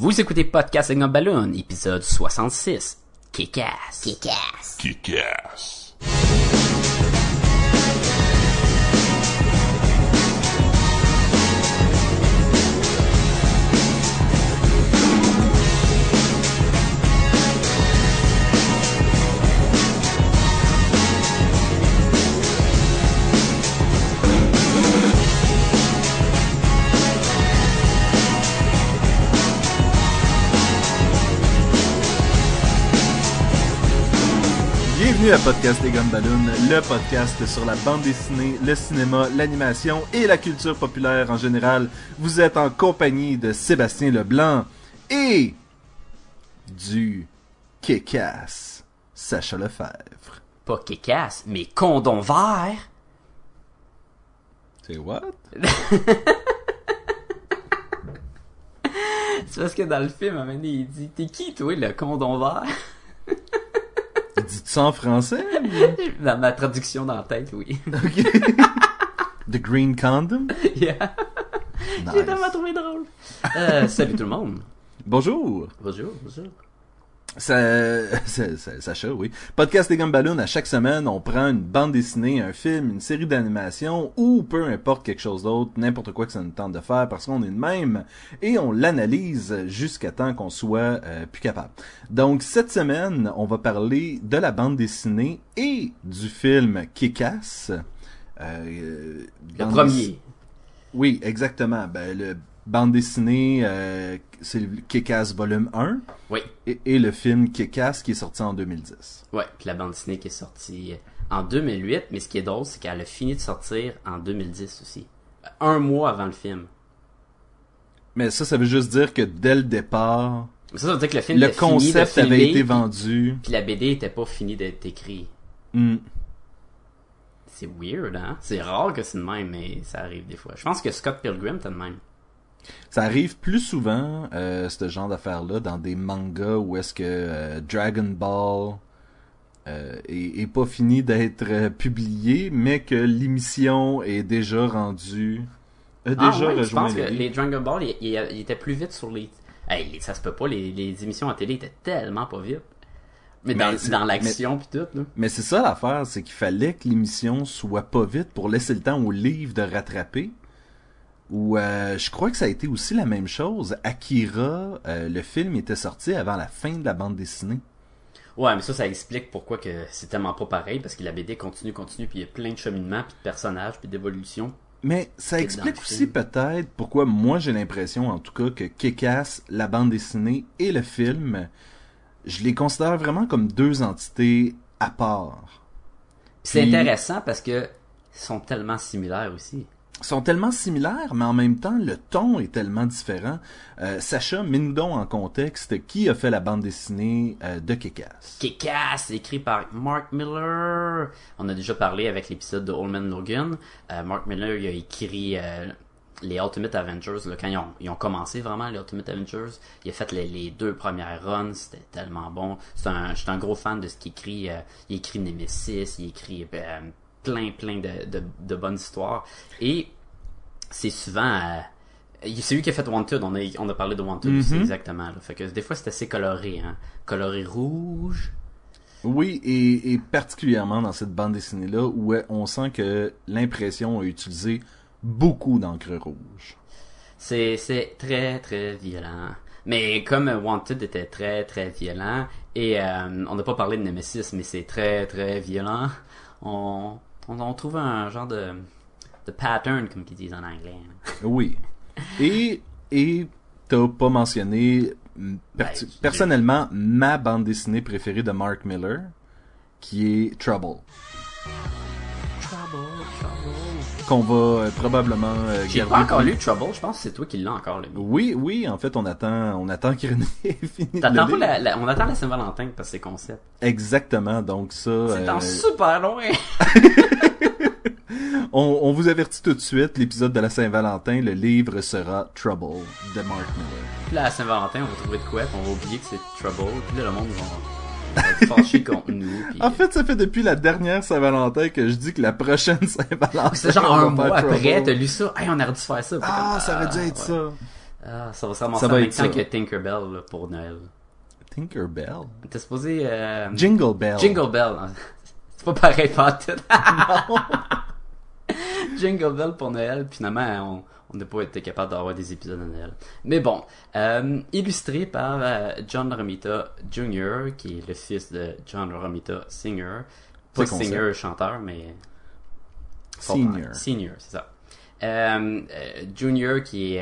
Vous écoutez Podcasting on Balloon, épisode 66. Kick-ass. Kick-ass. Kick-ass. Bienvenue à Podcast des Gumballoon, le podcast sur la bande dessinée, le cinéma, l'animation et la culture populaire en général. Vous êtes en compagnie de Sébastien Leblanc et du Kick-Ass, Sacha Lefebvre. Pas kick-ass, mais condom vert. C'est what? C'est parce que dans le film, à un moment donné, il dit T'es qui, toi, le condom vert Dites ça en français? Dans ma traduction dans la tête, oui. The Green Condom? yeah. Nice. J'ai tellement trouvé drôle. Euh, salut tout le monde. Bonjour. Bonjour, bonjour. Ça, ça- ça- Sacha, oui. Podcast des Gumballoon, à chaque semaine, on prend une bande dessinée, un film, une série d'animation ou peu importe quelque chose d'autre, n'importe quoi que ça nous tente de faire parce qu'on est de même et on l'analyse jusqu'à temps qu'on soit euh, plus capable. Donc cette semaine, on va parler de la bande dessinée et du film Kick-Ass. Euh, Le premier. Oui, exactement. Ben, le bande dessinée, euh, c'est le Kick-Ass volume 1 Oui. et, et le film Kick-Ass qui est sorti en 2010. Ouais, puis la bande dessinée qui est sortie en 2008, mais ce qui est drôle, c'est qu'elle a fini de sortir en 2010 aussi. Un mois avant le film. Mais ça, ça veut juste dire que dès le départ, Mais ça, ça veut dire que le film le était fini de concept avait été vendu. Puis la BD était pas finie d'être écrite. Hmm. C'est weird, hein? C'est rare que c'est de même, mais ça arrive des fois. Je pense que Scott Pilgrim était de même. Ça arrive plus souvent, euh, ce genre d'affaires-là, dans des mangas où est-ce que euh, Dragon Ball euh, est, est pas fini d'être euh, publié, mais que l'émission est déjà rendue... a Ah déjà ouais, je pense que les Dragon Ball, ils il, il étaient plus vite sur les... Hey, ça se peut pas, les, les émissions à télé étaient tellement pas vite. Mais, Mais dans, l'action pis tout, là. Mais c'est ça l'affaire, c'est qu'il fallait que l'émission soit pas vite pour laisser le temps au livre de rattraper. Ou euh, je crois que ça a été aussi la même chose. Akira, euh, le film était sorti avant la fin de la bande dessinée. Ouais, mais ça, ça explique pourquoi que c'est tellement pas pareil, parce que la BD continue, continue, puis il y a plein de cheminements, puis de personnages, puis d'évolutions. Mais ça Que explique aussi peut-être pourquoi moi j'ai l'impression en tout cas que Kick-Ass, la bande dessinée et le film, je les considère vraiment comme deux entités à part. Puis c'est intéressant parce que ils sont tellement similaires aussi. Sont tellement similaires, mais en même temps, le ton est tellement différent. Euh, Sacha, mets-nous donc en contexte qui a fait la bande dessinée euh, de Kick-Ass? Kick-Ass, écrit par Mark Miller. On a déjà parlé avec l'épisode de Old Man Logan. Euh, Mark Miller, il a écrit les Ultimate Avengers. Quand ils ont, commencé vraiment, les Ultimate Avengers, il a fait les, deux premières runs. C'était tellement bon. Je suis un gros fan de ce qu'il écrit. il écrit Nemesis, il écrit plein, plein de, de, de bonnes histoires. Et c'est souvent... euh, c'est lui qui a fait Wanted, on a, on a parlé de Wanted aussi, Mhm. exactement. là. Fait que des fois c'est assez coloré, hein. Coloré rouge, Oui, et, et particulièrement dans cette bande dessinée-là, où euh, on sent que l'impression a utilisé beaucoup d'encre rouge. C'est, c'est très, très violent. Mais comme euh, Wanted était très, très violent, et euh, on n'a pas parlé de Nemesis, mais c'est très, très violent, on, on, on trouve un genre de, de pattern, comme ils disent en anglais. hein. Oui. Et et t'as pas mentionné Ben, personnellement ma bande dessinée préférée de Mark Miller, qui est Trouble, Trouble, trouble. Qu'on va euh, probablement euh, J'ai pas encore lu Trouble, je pense que c'est toi qui l'as encore lu. Oui, oui, en fait, on attend, on attend qu'Irénée ait fini de T'attends la, la- on attend la Saint-Valentin parce que c'est concept. Exactement, donc ça, C'est euh, en super loin. on, on vous avertit tout de suite, l'épisode de la Saint-Valentin, le livre sera Trouble de Mark Miller. Puis là, à Saint-Valentin, on va trouver de quoi, puis on va oublier que c'est Trouble, puis là, le monde va, va fâché contre nous. Puis... En fait, ça fait depuis la dernière Saint-Valentin que je dis que la prochaine Saint-Valentin, c'est genre un mois après, t'as lu ça? Hey, on aurait dû faire ça. Ah, comme, ça aurait dû être ouais. ça. Ah, ça va se ramasser Ça en va même être temps ça. que Tinkerbell là, pour Noël. Tinkerbell? T'es supposé... euh, Jingle Bell. Jingle Bell. C'est pas pareil pas tout. Jingle Bell pour Noël, puis finalement, on on n'a pas été capable d'avoir des épisodes de Noël. Mais bon, euh, illustré par euh, John Romita Jr., qui est le fils de John Romita Singer. Pas singer, chanteur, mais... Senior. Senior, c'est ça. Euh, euh, Junior qui,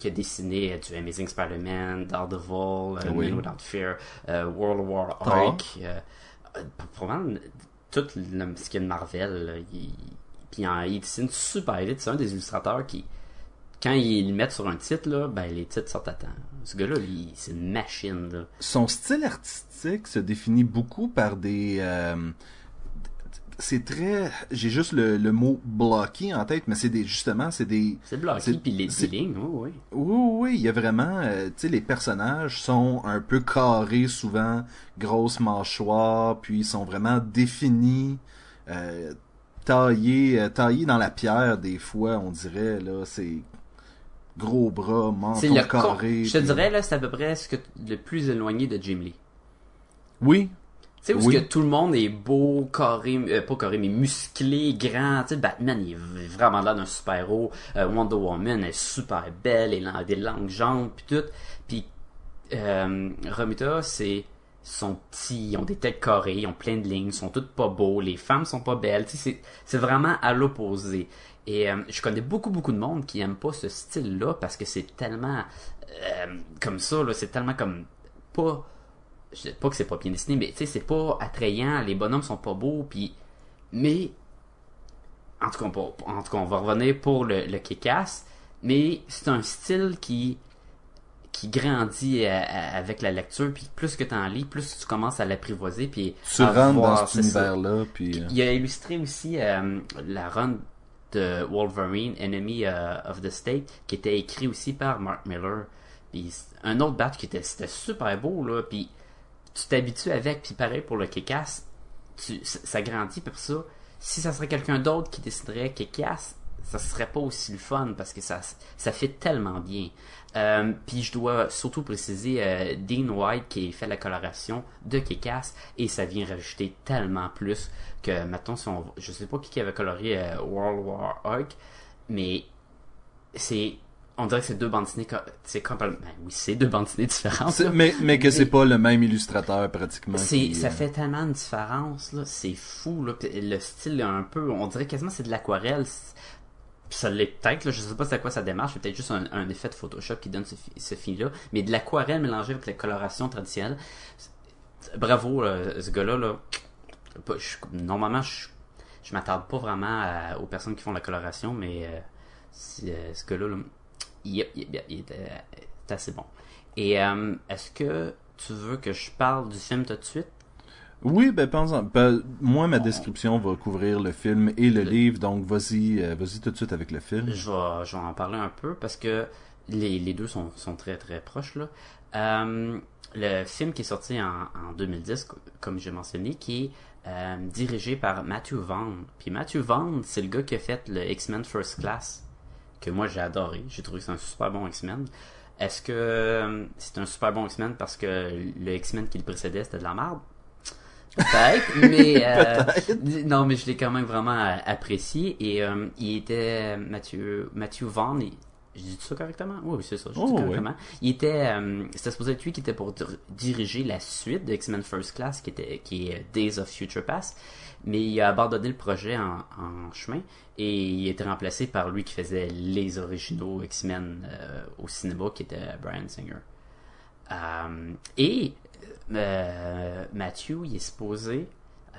qui a dessiné du Amazing Spider-Man, Daredevil, Oui. Man Without Fear, World War Thor. Hulk, probablement tout le, ce qu'il y a de Marvel. là, il, puis il dessine super vite. C'est un des illustrateurs qui, quand ils le mettent sur un titre, là, ben, les titres sortent à temps. Ce gars-là, c'est une machine. Là. Son style artistique se définit beaucoup par des... euh, c'est très... J'ai juste le, le mot blocky en tête, mais c'est des... Justement, c'est des... C'est bloqué, C'est- puis les, lignes, oui, oui. Oui, oui, il y a vraiment... euh, tu sais, les personnages sont un peu carrés souvent, grosses mâchoires, puis ils sont vraiment définis, euh, taillés, euh, dans la pierre des fois, on dirait, là, c'est... Gros bras, menton le carré. Je te dirais, là, c'est à peu près ce que le plus éloigné de Jim Lee. Oui, Tu sais, où Oui. que tout le monde est beau, carré, euh, pas carré, mais musclé, grand. Tu sais, Batman, il est vraiment là d'un super-héros. Euh, Wonder Woman est super belle, elle a des longues jambes, puis tout. Puis, euh, Romita, c'est sont petits, ils ont des têtes carrées, ils ont plein de lignes, sont toutes pas beaux, les femmes sont pas belles. Sais, c'est, vraiment à l'opposé. Et euh, je connais beaucoup, beaucoup de monde qui aime pas ce style-là parce que c'est tellement euh, comme ça, c'est tellement comme pas je dis pas que c'est pas bien dessiné, mais tu sais, c'est pas attrayant, les bonhommes sont pas beaux, puis mais en tout cas, pour- en tout cas, on va revenir pour le, le kick-ass, mais c'est un style qui qui grandit à- à- avec la lecture, puis plus que tu en lis, plus tu commences à l'apprivoiser, puis tu rentres voir, dans cet univers-là, puis... euh, Il a illustré aussi euh, la run de Wolverine, Enemy euh, of the State, qui était écrit aussi par Mark Miller. Puis un autre batch qui était, super beau, là. Puis tu t'habitues avec, puis pareil pour le Kick-Ass, tu, ça, grandit, puis pour ça, si ça serait quelqu'un d'autre qui déciderait Kick-Ass, ça serait pas aussi le fun parce que ça, ça fait tellement bien. Euh, puis je dois surtout préciser euh, Dean White qui fait la coloration de Kick-Ass et ça vient rajouter tellement plus que maintenant si on je sais pas qui avait coloré euh, World War Hulk mais c'est on dirait que c'est deux bandes dessinées c'est ben oui c'est deux bandes dessinées différentes là. mais, mais que c'est pas le même illustrateur, pratiquement. C'est, ça euh, fait tellement de différence, là. C'est fou, là. Le style, est un peu, on dirait quasiment c'est de l'aquarelle. Ça l'est peut-être, là. Je sais pas c'est à quoi ça démarche. C'est peut-être juste un, effet de Photoshop qui donne ce, ce fil-là. Mais de l'aquarelle mélangée avec la coloration traditionnelle. Bravo, là, ce gars-là, là. Normalement, je, je m'attarde pas vraiment aux personnes qui font la coloration, mais euh, euh, ce gars-là, là, il, il- il- est, euh, assez bon. Et euh, est-ce que tu veux que je parle du film tout de suite? Oui, ben, pense ben, moi, ma description va couvrir le film et le livre, donc vas-y, euh, vas-y tout de suite avec le film. Je vais, je vais en parler un peu parce que les, les deux sont, sont très très proches là. Euh, le film qui est sorti en, en 2010, co- comme j'ai mentionné, qui est euh, dirigé par Matthew Vaughn. Puis Matthew Vaughn, c'est le gars qui a fait le X-Men First Class, que moi j'ai adoré. J'ai trouvé que c'est un super bon X-Men. Est-ce que c'est un super bon X-Men parce que le X-Men qui le précédait c'était de la merde? Peut-être, mais euh, non, mais je l'ai quand même vraiment apprécié et euh, il était Mathieu Mathieu Vaughn. Je dis ça correctement? Oui, c'est ça. Je dis Oh, correctement. Il était, euh, c'était supposé être lui qui était pour dir- diriger la suite de X-Men First Class, qui était qui est Days of Future Past, mais il a abandonné le projet en, en chemin et il a été remplacé par lui qui faisait les originaux X-Men au cinéma, qui était Brian Singer. Et euh, Matthew, il est supposé,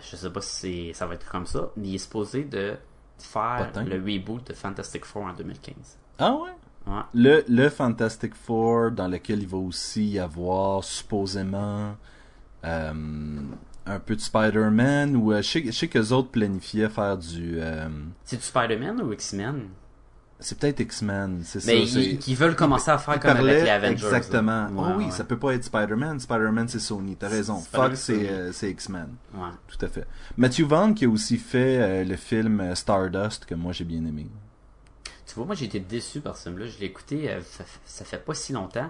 je sais pas si ça va être comme ça, mais il est supposé de faire Potin. le reboot de Fantastic Four en 2015. Ah ouais? Ouais. Le, le Fantastic Four, dans lequel il va aussi y avoir supposément euh, un peu de Spider-Man, ou euh, je sais, qu'eux autres planifiaient faire du... C'est du Spider-Man ou X-Men? C'est peut-être X-Men, c'est ça. Mais ils, veulent commencer à faire comme avec les Avengers. Exactement. Ouais, oh oui, ouais. ça peut pas être Spider-Man. Spider-Man, c'est Sony. T'as raison. Fox, c'est euh, c'est X-Men. Ouais. Tout à fait. Matthew Vaughn qui a aussi fait euh, le film euh, Stardust que moi j'ai bien aimé. Tu vois, moi j'ai été déçu par ce film-là. Je l'ai écouté, euh, ça, ça fait pas si longtemps.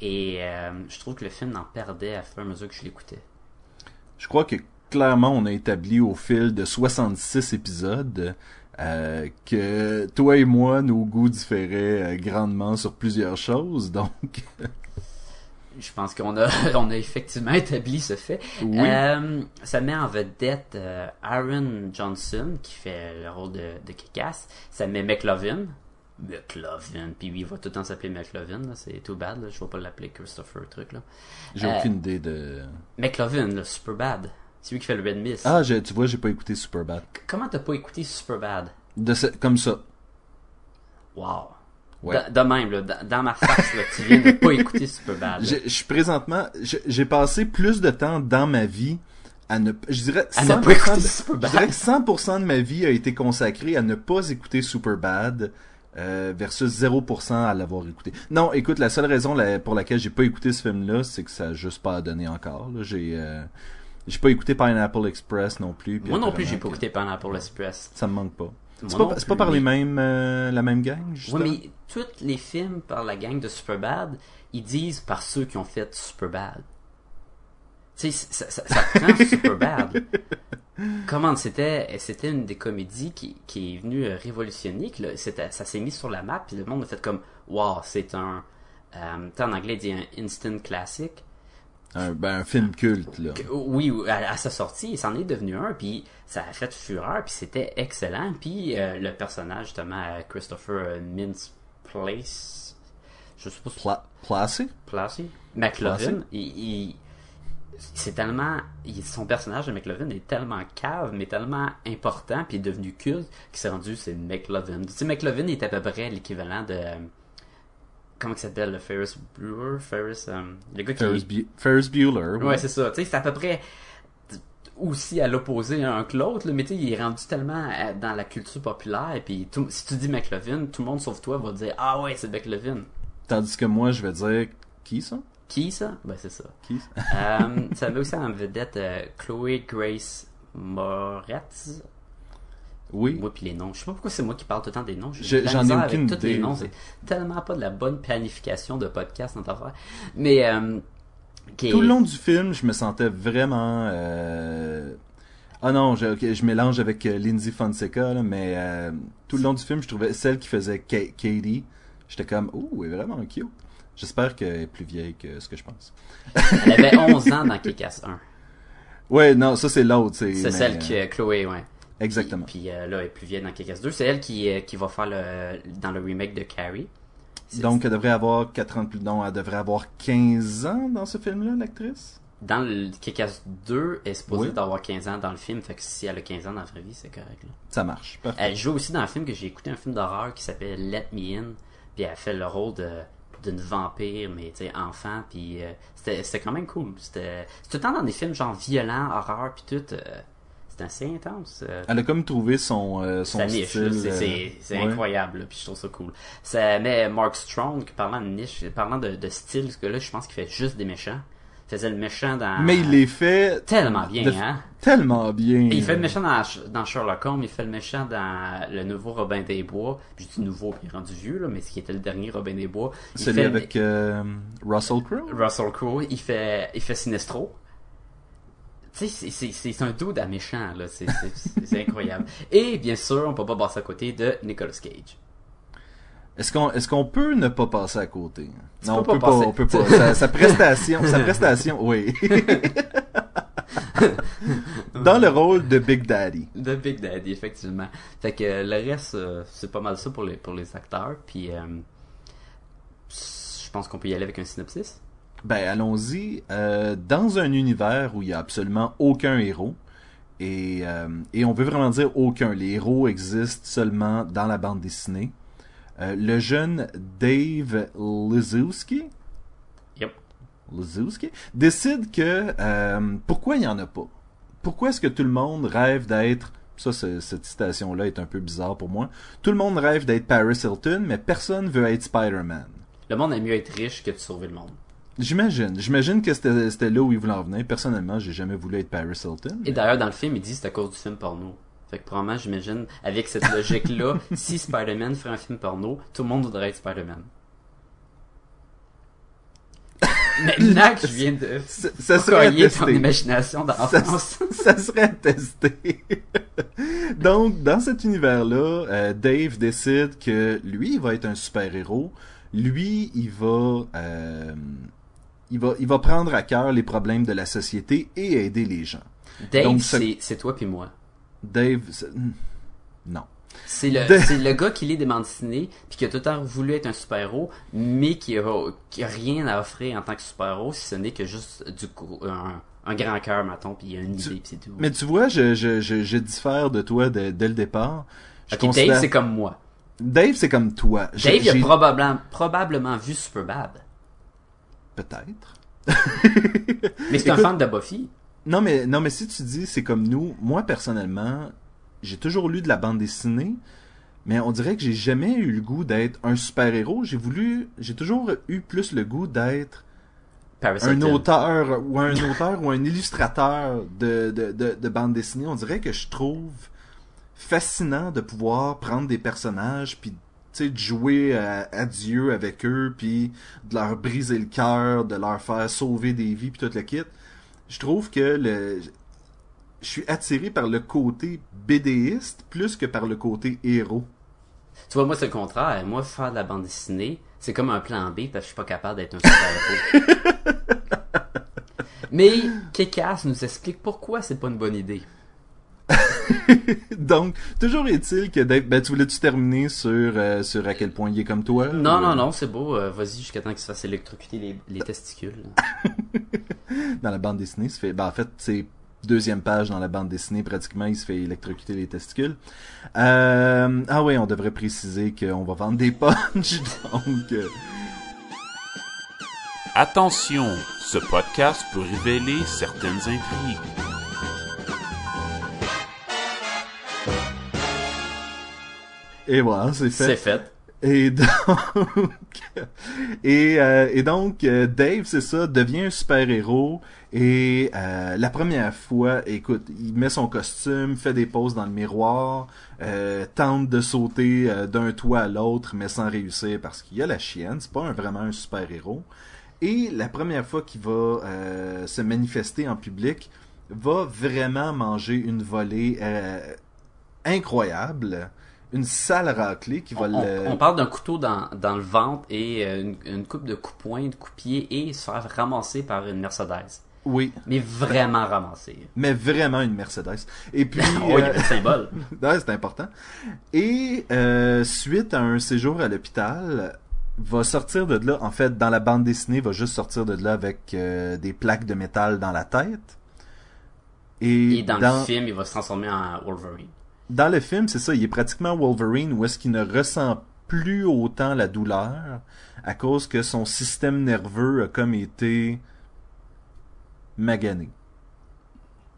Et je trouve que le film en perdait à fur et à mesure que je l'écoutais. Je crois que clairement, on a établi au fil de 66 épisodes euh, que toi et moi, nos goûts différaient euh, grandement sur plusieurs choses. Donc, Je pense qu'on a, on a effectivement établi ce fait. Oui. Euh, ça met en vedette euh, Aaron Johnson, qui fait le rôle de, de Kick-Ass. Ça met McLovin. McLovin. Puis lui, il va tout le temps s'appeler McLovin. C'est too bad. Là. Je vais pas l'appeler Christopher, truc. là. j'ai aucune idée de... McLovin, là, Superbad. C'est lui qui fait le Red Mist. Ah, tu vois, j'ai pas écouté Superbad. Comment t'as pas écouté Superbad? De ce- comme ça. Wow. Ouais. De, de même, là, dans, ma face, là, tu viens de pas écouter Superbad. là. Je je suis présentement, j'ai passé plus de temps dans ma vie à ne, je dirais À ne 100%, pas écouter de, Superbad. je dirais que 100% de ma vie a été consacré à ne pas écouter Superbad. Euh, versus 0% à l'avoir écouté. Non, écoute, la seule raison pour laquelle j'ai pas écouté ce film-là, c'est que ça a juste pas donné encore. là. J'ai euh, j'ai pas écouté Pineapple Express non plus. Moi non plus, j'ai pas écouté Pineapple Express. Ça me manque pas. C'est pas, pas par les mêmes, euh, la même gang, justement? Ouais, mais tous les films par la gang de Superbad, ils disent par ceux qui ont fait Superbad. Tu sais, ça, ça, ça prend Superbad. Comment c'était, c'était une des comédies qui, qui est venue euh, révolutionner, que là, ça s'est mis sur la map, puis le monde a fait comme, wow, c'est un, euh, en anglais, il dit un instant classic. Un, ben, un film culte, là. Oui, à, à sa sortie, ça en est devenu un, puis ça a fait fureur, puis c'était excellent. Puis euh, le personnage, justement, euh, Christopher euh, Mintz Place, je si Pla Placé? Placé, McLovin, il, il- c'est tellement, il- son personnage de McLovin est tellement cave, mais tellement important, puis il est devenu culte, qu'il s'est rendu, c'est McLovin. Tu sais, McLovin est à peu près l'équivalent de, comment il s'appelle, le Ferris Bueller, Ferris, euh, le gars qui Ferris, Bu- Ferris Bueller. Ouais, c'est ça. Tu sais, c'est à peu près aussi à l'opposé un que l'autre, mais tu sais, il est rendu tellement euh, dans la culture populaire, et puis tout- si tu dis McLovin, tout le monde sauf toi va dire « Ah ouais, c'est McLovin. Tandis que moi, je vais dire, qui ça? » Qui ça? Ben c'est ça. Qui ça? Euh, ça aussi en vedette euh, Chloé Grace Moretz. Oui. Moi puis les noms. Je sais pas pourquoi c'est moi qui parle tout le temps des noms. Je- j'en ai aucune avec tous les idée. noms. C'est tellement pas de la bonne planification de podcast notre affaire. Mais euh, est- Tout le long du film, je me sentais vraiment... euh, Ah non, je, ok, je mélange avec euh, Lindsay Fonseca, là, mais euh, tout le long du film, je trouvais celle qui faisait Ka- Katie, j'étais comme, ouh, elle est vraiment cute. J'espère qu'elle est plus vieille que ce que je pense. Elle avait 11 ans dans Kick-Ass 1. Ouais, non, ça c'est l'autre. C'est mais, celle qui, euh, Chloé, ouais. Exactement. Puis, puis, euh, là, elle est plus vieille dans Kick-Ass 2. C'est elle qui, euh, qui va faire le, dans le remake de Carrie. Donc, elle devrait avoir 4 ans de plus. Non, elle devrait avoir 15 ans dans ce film-là, l'actrice? Dans le Kick-Ass 2, elle est supposée Oui. d'avoir 15 ans dans le film. Fait que si elle a 15 ans dans la vraie vie, c'est correct. Là. Ça marche. Parfait. Elle joue aussi dans un film que j'ai écouté, un film d'horreur qui s'appelle Let Me In. Puis elle fait le rôle de d'une vampire, mais tu sais, enfant. Puis euh, c'était quand même cool. C'était tout le temps dans des films genre violents, horreur, puis tout. euh, c'était assez intense. euh, Elle a comme trouvé son, euh, son sa niche, c'est, euh, c'est, c'est ouais. incroyable, là, puis je trouve ça cool. Ça met Mark Strong, parlant de niche, parlant de, de style, parce que là, je pense qu'il fait juste des méchants. Il faisait le méchant dans... Mais il les fait Tellement bien, de- hein? tellement bien. Et il fait le méchant dans, dans Sherlock Holmes, il fait le méchant dans le nouveau Robin des Bois. Puis je dis nouveau, puis rendu vieux, là, mais ce qui était le dernier Robin des Bois. Il Celui fait avec euh, Russell Crowe? Russell Crowe, il fait, il fait Sinestro. Tu sais, c'est- c'est- c'est c'est un dude à méchant, là. C'est- incroyable. Et bien sûr, on peut pas passer à côté de Nicolas Cage. Est-ce qu'on est-ce qu'on peut ne pas passer à côté? Tu Non, on peut pas on peut pas. Sa, sa prestation, sa prestation, oui. Dans le rôle de Big Daddy. De Big Daddy, effectivement. Fait que euh, le reste, euh, c'est pas mal ça pour les, pour les acteurs. Puis, euh, je pense qu'on peut y aller avec un synopsis. Ben, allons-y. Euh, dans un univers où il y a absolument aucun héros, et, euh, et on veut vraiment dire aucun. Les héros existent seulement dans la bande dessinée. Euh, le jeune Dave Lizowski, Yep. Lizowski décide que pourquoi il n'y en a pas? Pourquoi est-ce que tout le monde rêve d'être ça, cette citation-là est un peu bizarre pour moi. Tout le monde rêve d'être Paris Hilton, mais personne veut être Spider-Man. Le monde aime mieux être riche que de sauver le monde. J'imagine. J'imagine que c'était c'était là où ils voulaient en venir. Personnellement, j'ai jamais voulu être Paris Hilton. Et d'ailleurs, dans le film, il dit c'est à cause du film porno. Fait que probablement, j'imagine, avec cette logique-là, si Spider-Man ferait un film porno, tout le monde voudrait être Spider-Man. Maintenant que je viens de Ça, ça serait ton imagination Ça, d'enfance. ça serait à tester. Donc, dans cet univers-là, euh, Dave décide que lui, il va être un super-héros. Lui, il va, euh, il va, il va prendre à cœur les problèmes de la société et aider les gens. Dave, c'est c'est toi puis moi. Dave, hmm, non. C'est le, c'est le gars qui lit des bandes dessinées, puis qui a tout le temps voulu être un super-héros, mais qui a, qui a rien à offrir en tant que super-héros, si ce n'est que juste du coup, un, un grand cœur, mettons, puis il a une Tu- idée, puis c'est tout. Mais tu vois, je, je, je, je diffère de toi dès, dès le départ. Je considère- Dave, c'est comme moi. Dave, c'est comme toi. Dave, il a probablement, probablement vu Superbad. Peut-être. Mais c'est un fan de Buffy. Non, mais, non, mais si tu dis c'est comme nous, moi personnellement, j'ai toujours lu de la bande dessinée, mais on dirait que j'ai jamais eu le goût d'être un super-héros. J'ai voulu, j'ai toujours eu plus le goût d'être un auteur ou un auteur ou un illustrateur de, de, de, de bande dessinée. On dirait que je trouve fascinant de pouvoir prendre des personnages puis sais de jouer à, à Dieu avec eux puis de leur briser le cœur, de leur faire sauver des vies puis tout le kit. Je trouve que le je suis attiré par le côté BDiste plus que par le côté héros. Tu vois, moi, c'est le contraire. Moi, faire de la bande dessinée, c'est comme un plan B, parce que je suis pas capable d'être un super-héros. Mais Kekas nous explique pourquoi c'est pas une bonne idée. Donc, toujours est-il que Dave, ben tu voulais-tu terminer sur euh, sur à quel point il est comme toi Non, ou, non, euh, non, c'est beau. euh, Vas-y jusqu'à temps qu'il se fasse électrocuter les, les testicules. dans la bande dessinée, il se fait, ben, en fait, c'est deuxième page dans la bande dessinée, pratiquement, il se fait électrocuter les testicules. Euh, ah oui, on devrait préciser qu'on va vendre des punchs, donc... euh, Attention, ce podcast peut révéler certaines intrigues. Et voilà, c'est C'est fait. fait. Et donc... et, euh, et donc, euh, Dave, c'est ça, devient un super-héros. Et euh, la première fois, écoute, il met son costume, fait des poses dans le miroir, euh, tente de sauter d'un toit à l'autre, mais sans réussir parce qu'il y a la chienne. C'est pas un- vraiment un super-héros. Et la première fois qu'il va se manifester en public, va vraiment manger une volée incroyable, une sale raclée qui va On, le... on parle d'un couteau dans, dans le ventre et euh, une, une coupe de coups de poing, de coups pied et se faire ramasser par une Mercedes. Oui, Mais vraiment ramasser. mais vraiment une Mercedes. Et puis, a euh, le symbole. c'est important. Et euh, suite à un séjour à l'hôpital, va sortir de là. En fait, dans la bande dessinée, va juste sortir de là avec euh, des plaques de métal dans la tête. Et, Et dans, le film, il va se transformer en Wolverine. Dans le film, c'est ça, il est pratiquement Wolverine où est-ce qu'il ne ressent plus autant la douleur à cause que son système nerveux a comme été magané.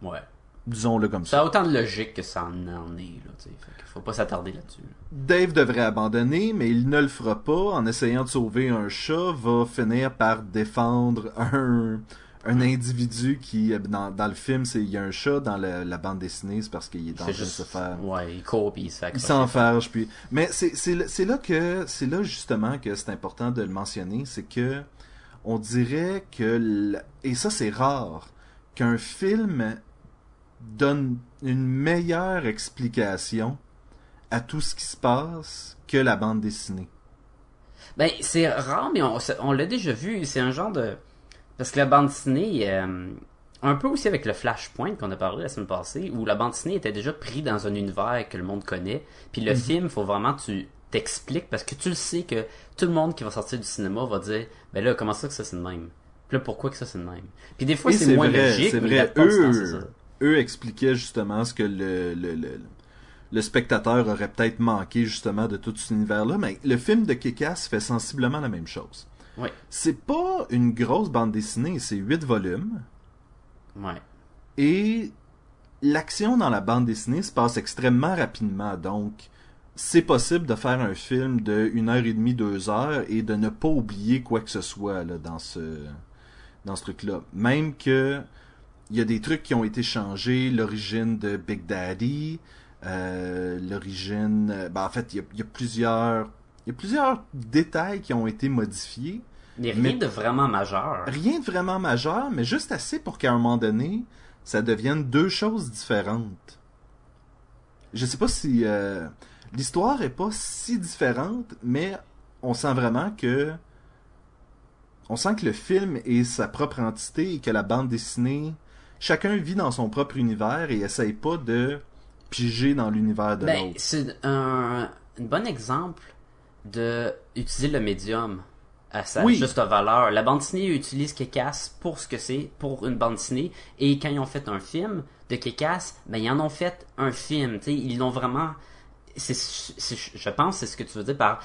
Ouais. Disons-le comme ça. Ça a autant de logique que ça en est, là, tu faut pas s'attarder là-dessus. Dave devrait abandonner, mais il ne le fera pas. En essayant de sauver un chat, va finir par défendre un, un individu qui, dans, dans le film, c'est il y a un chat, dans le- la bande dessinée, c'est parce qu'il est en train de se faire... ouais, il court puis il se fait Il s'enfarge, puis... Mais c'est c'est là- c'est là que... C'est là, justement, que c'est important de le mentionner, c'est que on dirait que... l- Et ça, c'est rare, qu'un film donne une meilleure explication à tout ce qui se passe que la bande dessinée. Ben, c'est rare, mais on, on l'a déjà vu. C'est un genre de... Parce que la bande dessinée, euh, un peu aussi avec le Flashpoint qu'on a parlé la semaine passée, où la bande dessinée était déjà pris dans un univers que le monde connaît. Puis le film, faut vraiment que tu t'expliques, parce que tu le sais que tout le monde qui va sortir du cinéma va dire, ben là, comment ça que ça c'est de même? Puis là, pourquoi que ça c'est de même? Puis des fois, c'est moins vrai, logique, c'est vrai. Eux, eux expliquaient justement ce que le, le, le, le spectateur aurait peut-être manqué justement de tout cet univers-là, mais le film de Kick-Ass fait sensiblement la même chose. Ouais. C'est pas une grosse bande dessinée, c'est huit volumes. Ouais. Et l'action dans la bande dessinée se passe extrêmement rapidement, donc c'est possible de faire un film de une heure et demie, deux heures et de ne pas oublier quoi que ce soit là, dans ce dans ce truc-là. Même que il y a des trucs qui ont été changés, l'origine de Big Daddy, euh, l'origine. euh, ben, en fait, il y a, il y a plusieurs, il y a plusieurs détails qui ont été modifiés. Rien Mais- de vraiment majeur. Rien de vraiment majeur, mais juste assez pour qu'à un moment donné, ça devienne deux choses différentes. Je sais pas si euh, l'histoire est pas si différente, mais on sent vraiment que on sent que le film est sa propre entité et que la bande dessinée, chacun vit dans son propre univers et essaye pas de piger dans l'univers de Ben, l'autre. c'est un, un bon exemple de utiliser le médium à sa Oui. juste valeur. La bande dessinée utilise Kekas pour ce que c'est, pour une bande dessinée. Et quand ils ont fait un film de Kekas, ben ils en ont fait un film. ils l'ont vraiment. C'est, je pense, c'est ce que tu veux dire par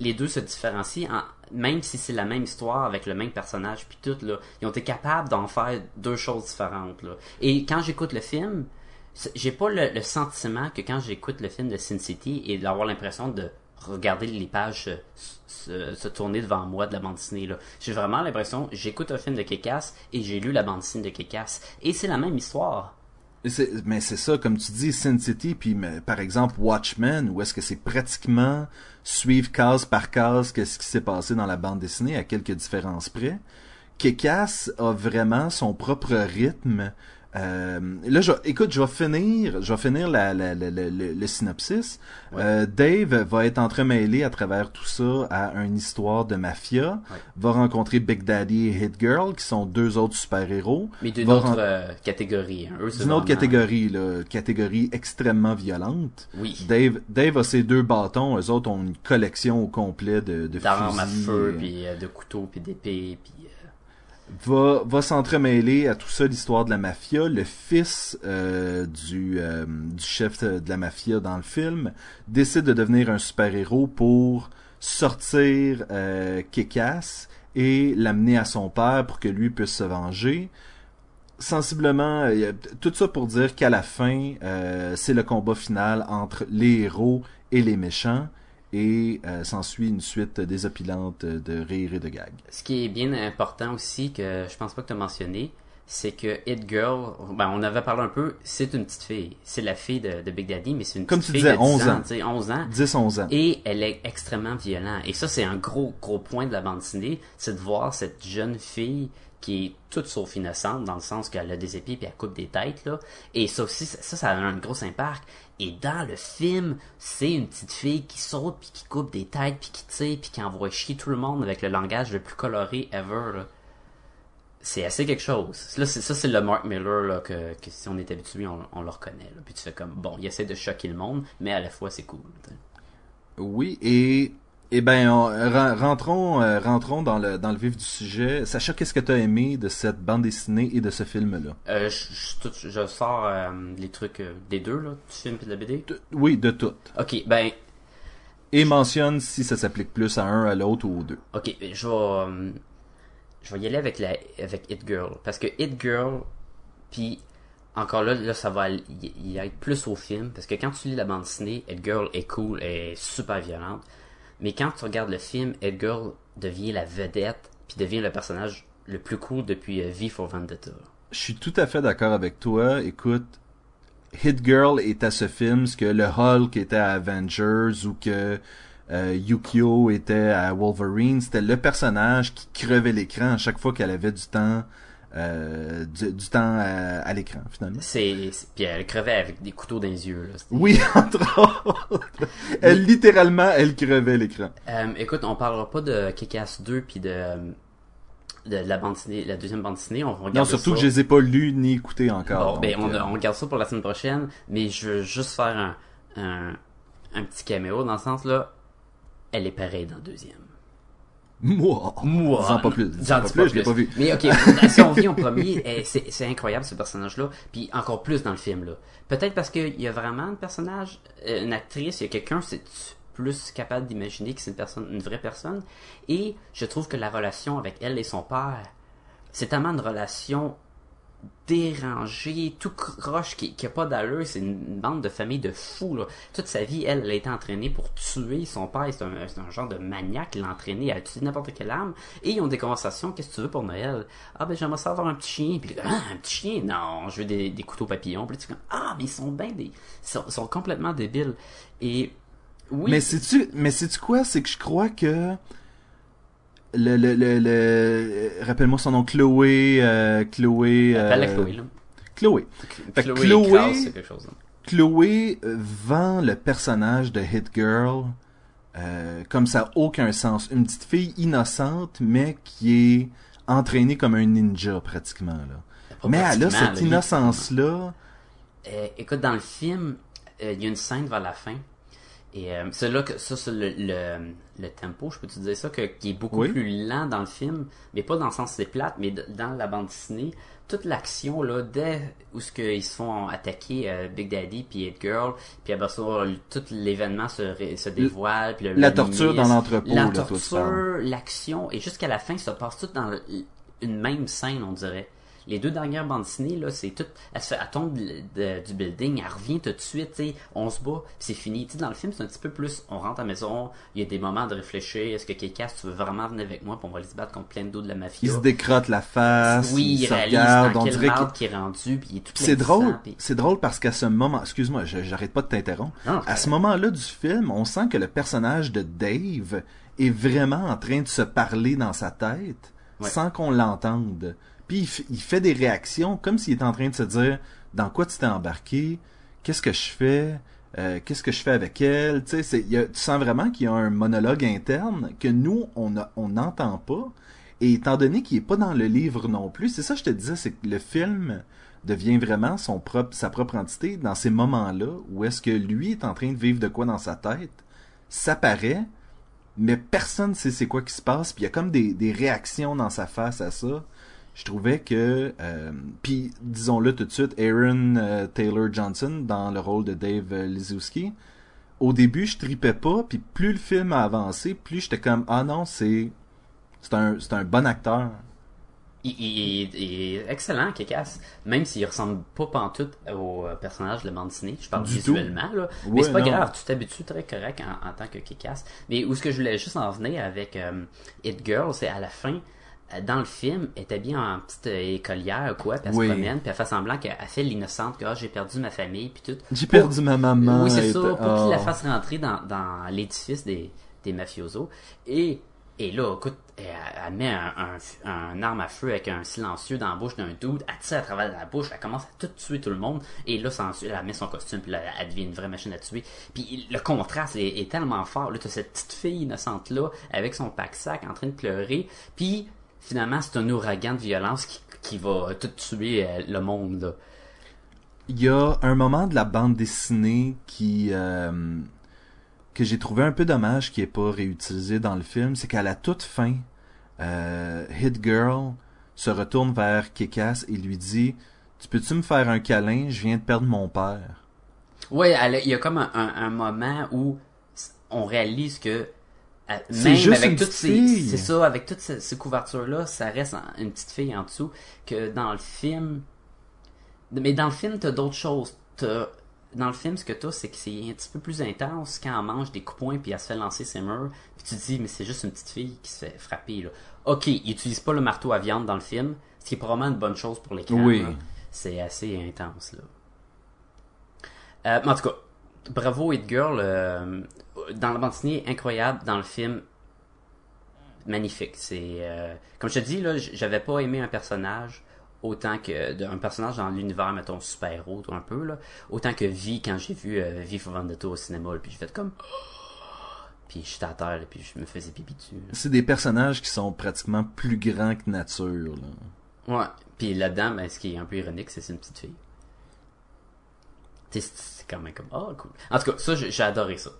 les deux se différencient, en- même si c'est la même histoire avec le même personnage puis tout là, ils ont été capables d'en faire deux choses différentes là. Et quand j'écoute le film, j'ai pas le, le sentiment que quand j'écoute le film de Sin City et d'avoir l'impression de regarder les pages se, se- tourner devant moi de la bande dessinée. J'ai vraiment l'impression j'écoute un film de Kekas et j'ai lu la bande dessinée de Kekas et c'est la même histoire. Mais c'est ça, comme tu dis, Sin City, puis mais, par exemple Watchmen, où est-ce que c'est pratiquement suivre case par case qu'est-ce qui s'est passé dans la bande dessinée à quelques différences près. Kekas a vraiment son propre rythme. Euh, là, je, écoute, je vais finir, je vais finir la, la- la- le, le synopsis. Euh, Dave va être entremêlé à travers tout ça à une histoire de mafia. Ouais. Va rencontrer Big Daddy et Hit Girl, qui sont deux autres super-héros. Mais d'une autre euh, catégorie. hein. D'une autre catégorie, là, catégorie extrêmement violente. Oui. Dave, Dave a ses deux bâtons, eux autres ont une collection au complet de, de D'armes à feu, euh, puis euh, de couteaux, puis d'épées, puis... va, va s'entremêler à tout ça l'histoire de la mafia. Le fils euh, du, euh, du chef de la mafia dans le film décide de devenir un super-héros pour sortir euh, Kick-Ass et l'amener à son père pour que lui puisse se venger. Sensiblement, euh, tout ça pour dire qu'à la fin, c'est le combat final entre les héros et les méchants et euh, s'ensuit une suite désopilante de rire et de gags. Ce qui est bien important aussi, que je pense pas que tu as mentionné, c'est que Hit Girl, ben, on avait parlé un peu, c'est une petite fille. C'est la fille de, de Big Daddy, mais c'est une Comme petite tu fille disais, de 10 11 ans. sais, 11 ans. 10-11 ans. Et elle est extrêmement violente. Et ça, c'est un gros, gros point de la bande dessinée, c'est de voir cette jeune fille qui est toute sauf innocente, dans le sens qu'elle a des épées puis elle coupe des têtes, là. Et ça aussi, ça, ça a un gros impact. Et dans le film, c'est une petite fille qui saute puis qui coupe des têtes puis qui tire puis qui envoie chier tout le monde avec le langage le plus coloré ever. C'est assez quelque chose. Là, ça, c'est le Mark Miller, là, que, si on est habitué, on, on le reconnaît. Puis tu fais comme, bon, il essaie de choquer le monde, mais à la fois, c'est cool. Oui, et eh ren- rentrons euh, rentrons dans le dans le vif du sujet. Sacha, qu'est-ce que tu as aimé de cette bande dessinée et de ce film-là? Euh, je, je- tout- je sors euh, les trucs des deux, là, du film et de la BD. De- Oui, de tout. Ok, ben, Et mentionne si ça s'applique plus à un, à l'autre ou aux deux. ok, je vais, je vais y aller avec la, avec It Girl, parce que It Girl, puis encore là, là, ça va y, y être plus au film, parce que quand tu lis la bande dessinée, It Girl est cool, est super violente, mais quand tu regardes le film, Girl devient la vedette, puis devient le personnage le plus cool depuis euh, V for Vendetta. Je suis tout à fait d'accord avec toi. Écoute, Hit Girl est à ce film ce que le Hulk était à Avengers ou que euh, Yukio était à Wolverine. C'était le personnage qui crevait l'écran à chaque fois qu'elle avait du temps euh, du, du temps à, à l'écran finalement. C'est, puis elle crevait avec des couteaux dans les yeux, là. Oui, entre autres. Elle littéralement, elle crevait l'écran. Euh, écoute, on parlera pas de Kick-Ass 2 puis de, euh, de la bande dessinée, la deuxième bande dessinée. On regarde Non, surtout ça. que je les ai pas lus ni écoutés encore. Bon, ben, on, euh, on regarde ça pour la semaine prochaine, mais je veux juste faire un, un, un petit caméo dans le sens là. Elle est pareille dans le deuxième. Moi. Moi. Dis-en pas plus. J'en Dis-en pas plus, pas je l'ai pas vu. Mais ok, si on vit au premier, eh, c'est c'est incroyable ce personnage-là, puis encore plus dans le film là. Peut-être parce qu'il y a vraiment un personnage, euh, une actrice, il y a quelqu'un, c'est plus capable d'imaginer que c'est une personne, une vraie personne. Et je trouve que la relation avec elle et son père, c'est tellement une relation dérangé, tout croche, qui, qui a pas d'allure. C'est une bande de famille de fous, là. Toute sa vie, elle, elle a été entraînée pour tuer son père. C'est un, c'est genre de maniaque. Il l'a entraîné à tuer n'importe quelle arme. Et ils ont des conversations. Qu'est-ce que tu veux pour Noël? Ah, ben, j'aimerais ça avoir un petit chien. Puis, ah, un petit chien? Non, je veux des, couteaux papillons. Puis, tu comme, ah, mais ils sont bien des, ils sont, complètement débiles. Et, oui. Mais c'est-tu, mais c'est-tu quoi? C'est que je crois que le, le, le, le- rappelle-moi son nom, Chloé, euh, Chloé, euh, Chloé, là. Chloé. Fait Chloé, Chloé- quelque chose. hein. Chloé vend le personnage de Hit Girl euh, comme ça a aucun sens. Une petite fille innocente, mais qui est entraînée comme un ninja pratiquement là. Mais elle a cette là, innocence-là. Euh, écoute, dans le film, euh, il y a une scène vers la fin. Et euh, c'est là que ça, c'est le, le, le tempo, je peux te dire ça, que, qui est beaucoup Oui. plus lent dans le film, mais pas dans le sens c'est plate, mais dans la bande dessinée, toute l'action là, dès où ce qu'ils se font attaquer euh, Big Daddy puis Hit Girl, puis après ça, tout l'événement se, ré- se dévoile, puis le- La torture dans l'entrepôt, la là, torture, l'action, et jusqu'à la fin, ça passe tout dans une même scène, on dirait. Les deux dernières bandes dessinées, là, c'est tout. Elle, se fait, elle tombe de- de- du building, elle revient tout de suite, on se bat, c'est fini. Dans le film, c'est un petit peu plus. On rentre à la maison, il y a des moments de réfléchir. Est-ce que Kekas, tu veux vraiment venir avec moi, puis on va aller se battre contre plein d'eau de la mafia? Il se décrotte la face, oui, il il se réalise regarde, dans on quel dirait qu'il- est rendu, puis il est tout c'est de drôle, c'est drôle parce qu'à ce moment, excuse-moi, j'arrête pas de t'interrompre. À ce moment-là du film, on sent que le personnage de Dave est vraiment en train de se parler dans sa tête Ouais. sans qu'on l'entende. Puis il, fait des réactions comme s'il était en train de se dire dans quoi tu t'es embarqué, qu'est-ce que je fais, euh, qu'est-ce que je fais avec elle? Tu sais, y a- tu sens vraiment qu'il y a un monologue interne que nous on a- on n'entend pas. Et étant donné qu'il est pas dans le livre non plus, c'est ça que je te disais, c'est que le film devient vraiment sa propre entité dans ces moments-là où est-ce que lui est en train de vivre de quoi dans sa tête, ça paraît, mais personne ne sait c'est quoi qui se passe, puis il y a comme des, des réactions dans sa face à ça. Je trouvais que, euh, puis disons-le tout de suite, Aaron euh, Taylor Johnson dans le rôle de Dave euh, Lizowski, au début je tripais pas, puis plus le film a avancé, plus j'étais comme ah non c'est c'est un c'est un bon acteur. Il, il- il est excellent, Kekas. Même s'il ressemble pas pantoute au personnage de la bande dessinée. Je parle Du tout. visuellement, là. Ouais, mais c'est pas non. grave, tu t'habitues très correct en, en tant que Kekas. Mais où ce que je voulais juste en venir avec euh, It Girl, c'est à la fin, dans le film, elle est habillée en petite euh, écolière, quoi, puis elle Oui. se promène, puis elle fait semblant qu'elle elle fait l'innocente, que ah, j'ai perdu ma famille, puis tout. J'ai Pour- perdu ma maman. Oui, c'est ça, pour qu'il la oh. fasse rentrer dans, dans l'édifice des, des mafiosos. Et, et là, écoute, elle, elle met un, un, un arme à feu avec un silencieux dans la bouche d'un dude, elle tire à travers la bouche, elle commence à tout tuer tout le monde, et là, sans- elle met son costume, puis là, elle devient une vraie machine à tuer. Puis le contraste est, est tellement fort. Là, t'as cette petite fille innocente-là, avec son pack-sac, en train de pleurer, puis finalement, c'est un ouragan de violence qui, qui va tout tuer euh, le monde, là. Il y a un moment de la bande dessinée qui euh, que j'ai trouvé un peu dommage qui est pas réutilisé dans le film, c'est qu'à la toute fin, euh, Hit Girl se retourne vers Kekas et lui dit "Tu peux-tu me faire un câlin? Je viens de perdre mon père." A- il y a comme un, un- un moment où on réalise que même juste avec une toutes ces, c'est ça, avec toutes ces, ces couvertures-là, ça reste en- une petite fille en dessous. Que dans le film, mais dans le film t'as d'autres choses. T'as- dans le film, ce que t'as, c'est que c'est un petit peu plus intense quand elle mange des coups points puis elle se fait lancer ses murs. Puis tu te dis, mais c'est juste une petite fille qui se fait frapper. Là. Ok, il utilise pas le marteau à viande dans le film, ce qui est probablement une bonne chose pour l'écran. Oui. C'est assez intense là. Euh, mais en tout cas, bravo Hit Girl. euh, dans la bande dessinée, incroyable. Dans le film, magnifique. C'est euh, comme je te dis là, j'avais pas aimé un personnage autant que un personnage dans l'univers mettons super héros un peu là, autant que Vi quand j'ai vu euh, V for Vendetta au cinéma, là, puis j'ai fait comme puis j'étais à terre et puis je me faisais pipi dessus. C'est des personnages qui sont pratiquement plus grands que nature. là. Ouais. Puis là-dedans, ben, ce qui est un peu ironique, c'est c'est une petite fille. C'est quand même comme oh cool. En tout cas, ça j'ai adoré ça.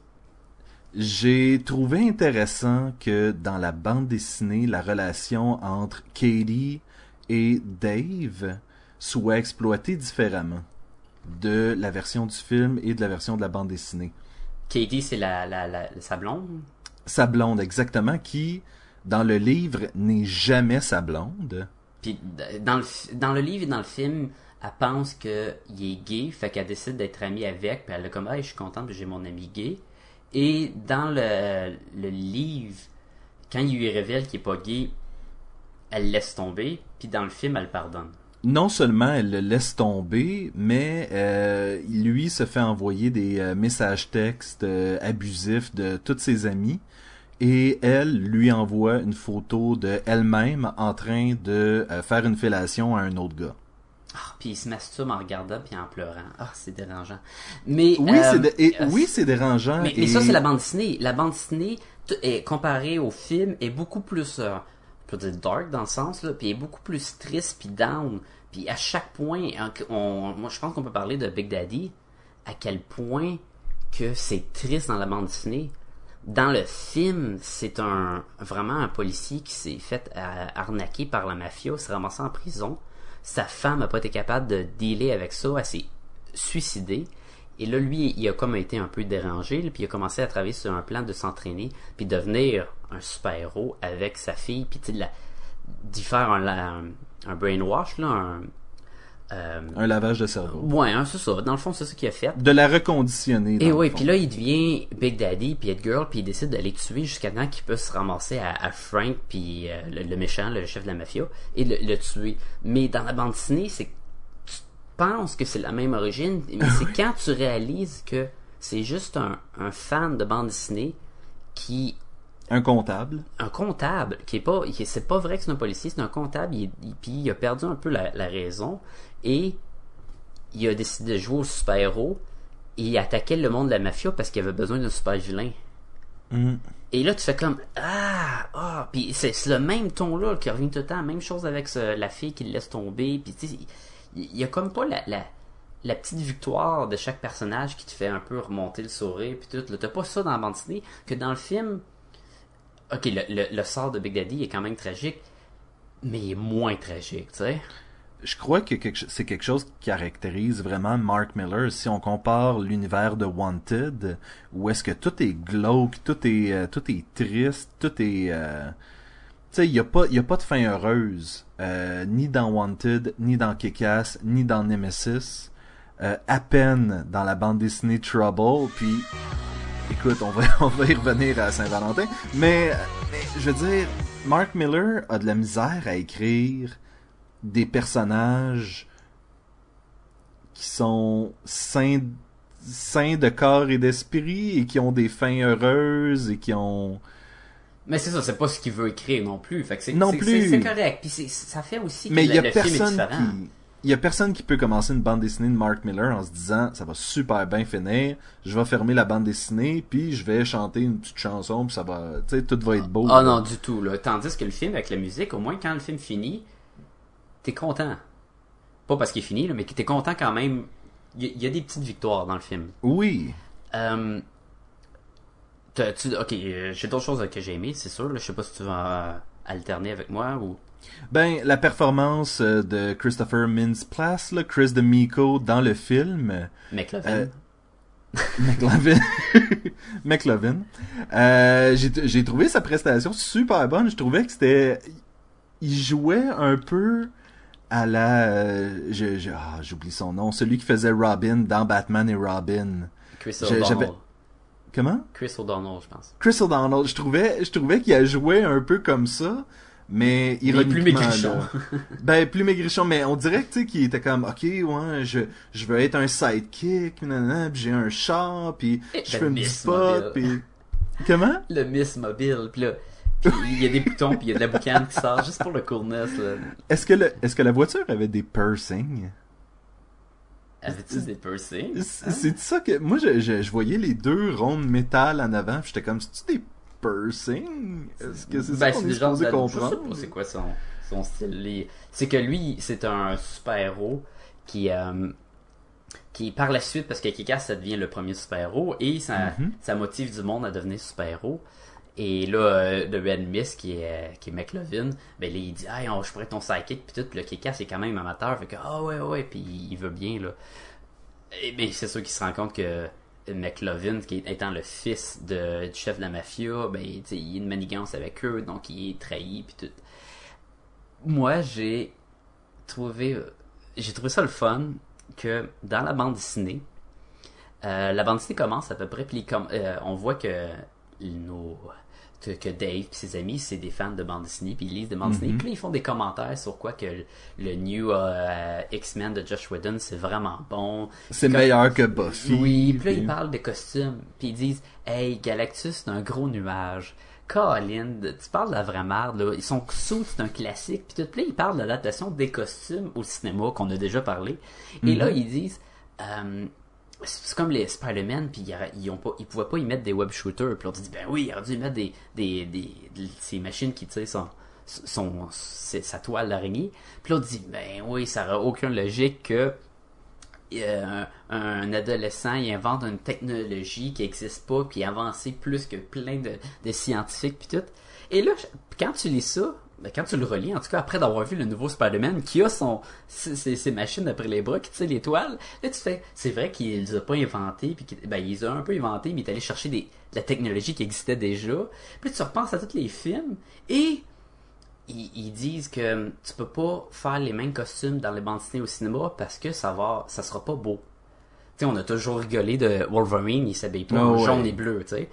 J'ai trouvé intéressant que dans la bande dessinée, la relation entre Katie et Dave soit exploitée différemment de la version du film et de la version de la bande dessinée. Katie, c'est la, la, la, sa blonde? Sa blonde, exactement, qui, dans le livre, n'est jamais sa blonde. Puis dans le, dans le livre et dans le film, elle pense qu'il est gay, fait qu'elle décide d'être amie avec, puis elle est comme, hey, je suis contente, j'ai mon ami gay. Et dans le, le livre, quand il lui révèle qu'il est pas gay, elle laisse tomber, puis dans le film, elle le pardonne. non seulement elle le laisse tomber, mais euh, lui se fait envoyer des euh, messages textes euh, abusifs de tous ses amis. Et elle lui envoie une photo de elle-même en train de faire une fellation à un autre gars. Ah, puis il se masturbe en regardant puis en pleurant. Ah, c'est dérangeant. Mais Oui, euh, c'est dé- et- euh, oui, c'est dérangeant. Mais, mais et- ça, c'est la bande dessinée. La bande dessinée, est, comparée au film, est beaucoup plus, euh, je peux dire dark dans le sens, là, puis est beaucoup plus triste puis down. Puis à chaque point, hein, on, moi, je pense qu'on peut parler de Big Daddy, à quel point que c'est triste dans la bande dessinée. Dans le film, c'est un vraiment un policier qui s'est fait euh, arnaquer par la mafia, s'est ramassé en prison. Sa femme a pas été capable de dealer avec ça, elle s'est suicidée. Et là, lui, il a comme été un peu dérangé, puis il a commencé à travailler sur un plan de s'entraîner, puis devenir un super-héros avec sa fille, puis d'y faire un, un brainwash, là, un... euh, Un lavage de cerveau. ouais, hein, c'est ça. Dans le fond, c'est ça qu'il a fait. De la reconditionner. Et oui, puis là, il devient Big Daddy, puis Girl, puis il décide de les tuer jusqu'à temps qu'il peut se ramasser à, à Frank, puis euh, le, le méchant, le chef de la mafia, et le, le tuer. Mais dans la bande dessinée, c'est tu penses que c'est la même origine, mais c'est quand tu réalises que c'est juste un, un fan de bande dessinée qui Un comptable. un comptable qui est pas c'est pas vrai que c'est un policier c'est un comptable il, il- puis il a perdu un peu la, la raison et il a décidé de jouer au super héros et il attaquait le monde de la mafia parce qu'il avait besoin d'un super vilain Mm. et là tu fais comme ah ah puis c'est le même ton là qui revient tout le temps même chose avec ce- la fille qui le laisse tomber puis tu sais il il y a comme pas la, la la petite victoire de chaque personnage qui te fait un peu remonter le sourire puis tout. T'as pas ça dans la bande dessinée que dans le film. Ok, le, le, le sort de Big Daddy est quand même tragique, mais il est moins tragique, tu sais. Je crois que c'est quelque chose qui caractérise vraiment Mark Miller. Si on compare l'univers de Wanted, où est-ce que tout est glauque, tout est, euh, tout est triste, tout est... euh, Tu sais, il n'y a, pas- y a pas de fin heureuse, euh, ni dans Wanted, ni dans Kick-Ass, ni dans Nemesis. Euh, à peine dans la bande dessinée Trouble, puis... Écoute, on va, on va y revenir à Saint-Valentin, mais, mais je veux dire, Mark Miller a de la misère à écrire des personnages qui sont sains, sains de corps et d'esprit et qui ont des fins heureuses et qui ont... Mais c'est ça, c'est pas ce qu'il veut écrire non plus. Fait que c'est, Non plus. c'est- correct. Puis ça fait aussi que Mais il y a le film est personne qui... Il y a personne qui peut commencer une bande dessinée de Mark Miller en se disant ça va super bien finir, je vais fermer la bande dessinée puis je vais chanter une petite chanson puis ça va, tu sais, tout va être beau. Ah non, du tout. Là. Tandis que le film, avec la musique, au moins quand le film finit, t'es content. Pas parce qu'il est fini, là, mais que t'es content quand même. Il y, a- il y a des petites victoires dans le film. Oui. Euh, tu- ok, euh, j'ai d'autres choses que j'ai aimées, c'est sûr. Là, je sais pas si tu vas euh, alterner avec moi ou. Ben, la performance de Christopher Mintz-Plasse, Chris DeMico dans le film, McLovin. Euh, McLovin. McLovin. Euh, j'ai j'ai trouvé sa prestation super bonne. Je trouvais que c'était... Il jouait un peu à la... euh, je- je- ah, J'oublie son nom. Celui qui faisait Robin dans Batman et Robin. Chris O'Donnell. Comment? Chris O'Donnell, je pense. Chris O'Donnell. Je trouvais, je trouvais qu'il a joué un peu comme ça. Mais Mais plus ironiquement, maigrichon. Ben, plus maigrichon, mais on dirait que, tu sais, qu'il était comme, ok, ouais, je, je veux être un sidekick, nanana, puis j'ai un char, puis je fais Miss spot, Mobile. puis... Comment? Le Miss Mobile, puis là, il y a des boutons, puis il y a de la boucane qui sort juste pour le coolness. Est-ce que, le, est-ce que la voiture avait des piercings? Avais-tu des piercings? C'est c'est ça que... Moi, je, je, je voyais les deux ronds de métal en avant, j'étais comme, c'est-tu des piercings? Est-ce que c'est ça Ben, qu'on c'est est supposé de... Je comprendre? sais c'est quoi son, son style. Les- C'est que lui, c'est un super-héros qui... euh, qui par la suite, parce que Kikas, ça devient le premier super-héros, et ça, Mhm. ça motive du monde à devenir super-héros. Et là, euh, le Red Mist, qui est, qui est McLovin, ben il dit « Hey, on- je pourrais ton sidekick » puis tout, puis le Kikas est quand même amateur, fait que « Ah ouais, ouais, puis il veut bien, là. » Et ben, c'est sûr qu'il se rend compte que McLovin, qui étant le fils de, du chef de la mafia, ben, il y a une manigance avec eux, donc il est trahi, puis tout. moi, j'ai trouvé, euh, j'ai trouvé ça le fun que dans la bande dessinée, euh, la bande dessinée commence à peu près, puis euh, on voit que nos que, que Dave et ses amis, c'est des fans de bande dessinée, puis ils lisent des bandes dessinées, puis là, ils font des commentaires sur quoi que le, le new euh, X-Men de Josh Whedon, c'est vraiment bon. C'est meilleur que Buffy. Oui, puis là, puis- ils parlent des costumes, puis ils disent Hey, Galactus, c'est un gros nuage. Colin, tu parles de la vraie merde, là. Ils sont sous, c'est un classique, puis tout. Puis là, ils parlent de l'adaptation des costumes au cinéma, qu'on a déjà parlé. Et là, ils disent euh, c'est comme les Spider-Man, puis ils, ils ont pas, ils pouvaient pas y mettre des web shooters. Puis on dit ben oui, il aurait dû y mettre des, des, des, ces machines qui tirent son, son, sa toile d'araignée. Puis on dit ben oui, ça aurait aucune logique que euh, un, adolescent invente une technologie qui existe pas puis avancée plus que plein de, de scientifiques puis tout et là quand tu lis ça ben, quand tu le relis en tout cas après d'avoir vu le nouveau Spider-Man qui a son ses, machines après les bras qui tire les toiles là tu fais c'est vrai qu'il les a pas inventées puis qu'il- ben il les a un peu inventées mais il est allé chercher des, de la technologie qui existait déjà puis tu repenses à tous les films et ils, ils disent que tu peux pas faire les mêmes costumes dans les bandes dessinées au cinéma parce que ça va, ça sera pas beau. Tu sais, on a toujours rigolé de Wolverine, il s'habille pas en ouais. jaune et bleu, tu sais.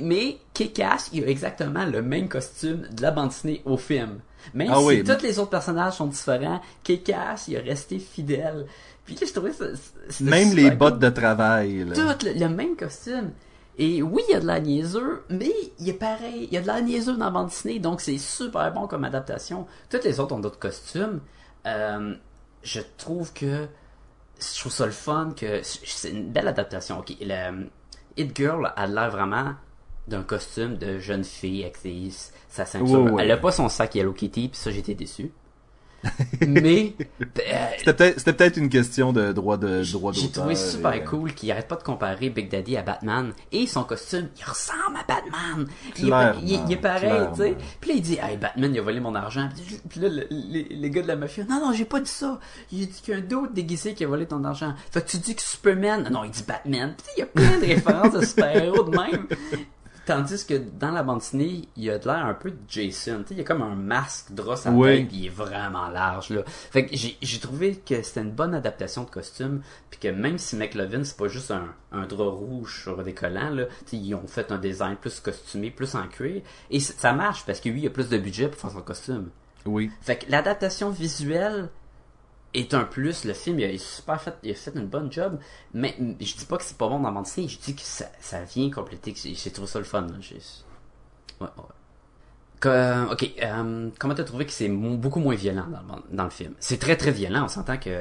Mais Kick-Ass, il a exactement le même costume de la bande dessinée au film. Même Ah si oui. tous les autres personnages sont différents, Kick-Ass, il a resté fidèle. Puis là, je trouvais ça... Même les cool. bottes de travail. Là. Tout le, le même costume. Et oui, il y a de la niaiseux, mais il est pareil. Il y a de la niaiseux dans la bande dessinée, donc c'est super bon comme adaptation. Toutes les autres ont d'autres costumes. Euh, je trouve que je trouve ça le fun que c'est une belle adaptation. Ok, le It Girl a l'air vraiment d'un costume de jeune fille avec ses- sa ceinture. Ouais, ouais. Elle a pas son sac Hello Kitty, puis ça j'étais déçu. mais euh, C'était peut-être une question de droit de droit j'ai trouvé super et, euh, cool qu'il arrête pas de comparer Big Daddy à Batman et son costume, il ressemble à Batman. Il est, Clairement, il est- il est pareil, tu sais. Puis là il dit "Hey Batman, il a volé mon argent." Puis là le- les, les gars de la mafia "Non non, j'ai pas dit ça. Il dit qu'il y a un d'autre déguisé qui a volé ton argent." Fait que tu dis que Superman, non, il dit Batman. Puis il y a plein de références de super-héros de même. Tandis que dans la bande dessinée, il a de l'air un peu de Jason. Tu sais, il y a comme un masque de sa Oui. tête, puis il est vraiment large là. Fait que j'ai j'ai trouvé que c'était une bonne adaptation de costume, puis que même si McLovin c'est pas juste un, un drap rouge sur des collants là, tu sais, ils ont fait un design plus costumé, plus en cuir, et ça marche parce que lui il a plus de budget pour faire son costume. Oui. Fait que l'adaptation visuelle est un plus. Le film, il a super fait, il a fait une bonne job. Mais je dis pas que c'est pas bon dans dessinée, je dis que ça, ça vient compléter. J'ai trouvé ça le fun. là. Ouais, ouais. Que- ok, euh, comment t'as trouvé que c'est beaucoup moins violent dans le, ban- dans le film? C'est très très violent. On s'entend qu'il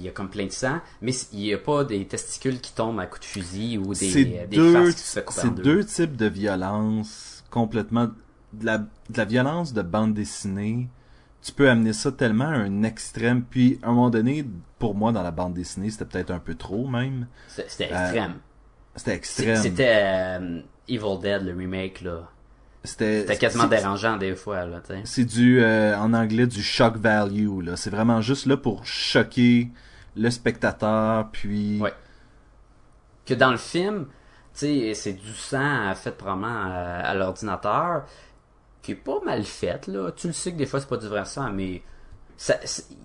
y a comme plein de sang, mais il y a pas des testicules qui tombent à coups de fusil ou des, C'est euh, des deux, faces qui se c'est deux. deux types de violence complètement de la, de la violence de bande dessinée. Tu peux amener ça tellement à un extrême, puis à un moment donné, pour moi dans la bande dessinée, c'était peut-être un peu trop même. C'était Euh, extrême. C'était extrême. C'était euh, Evil Dead, le remake là. C'était C'était quasiment dérangeant des fois là. C'est du euh, en anglais du shock value là. C'est vraiment juste là pour choquer le spectateur, puis Ouais. que dans le film, tu sais, c'est du sang fait probablement à, à l'ordinateur, qui est pas mal fait, là. Tu le sais que des fois, c'est pas du vrai sang, mais ça,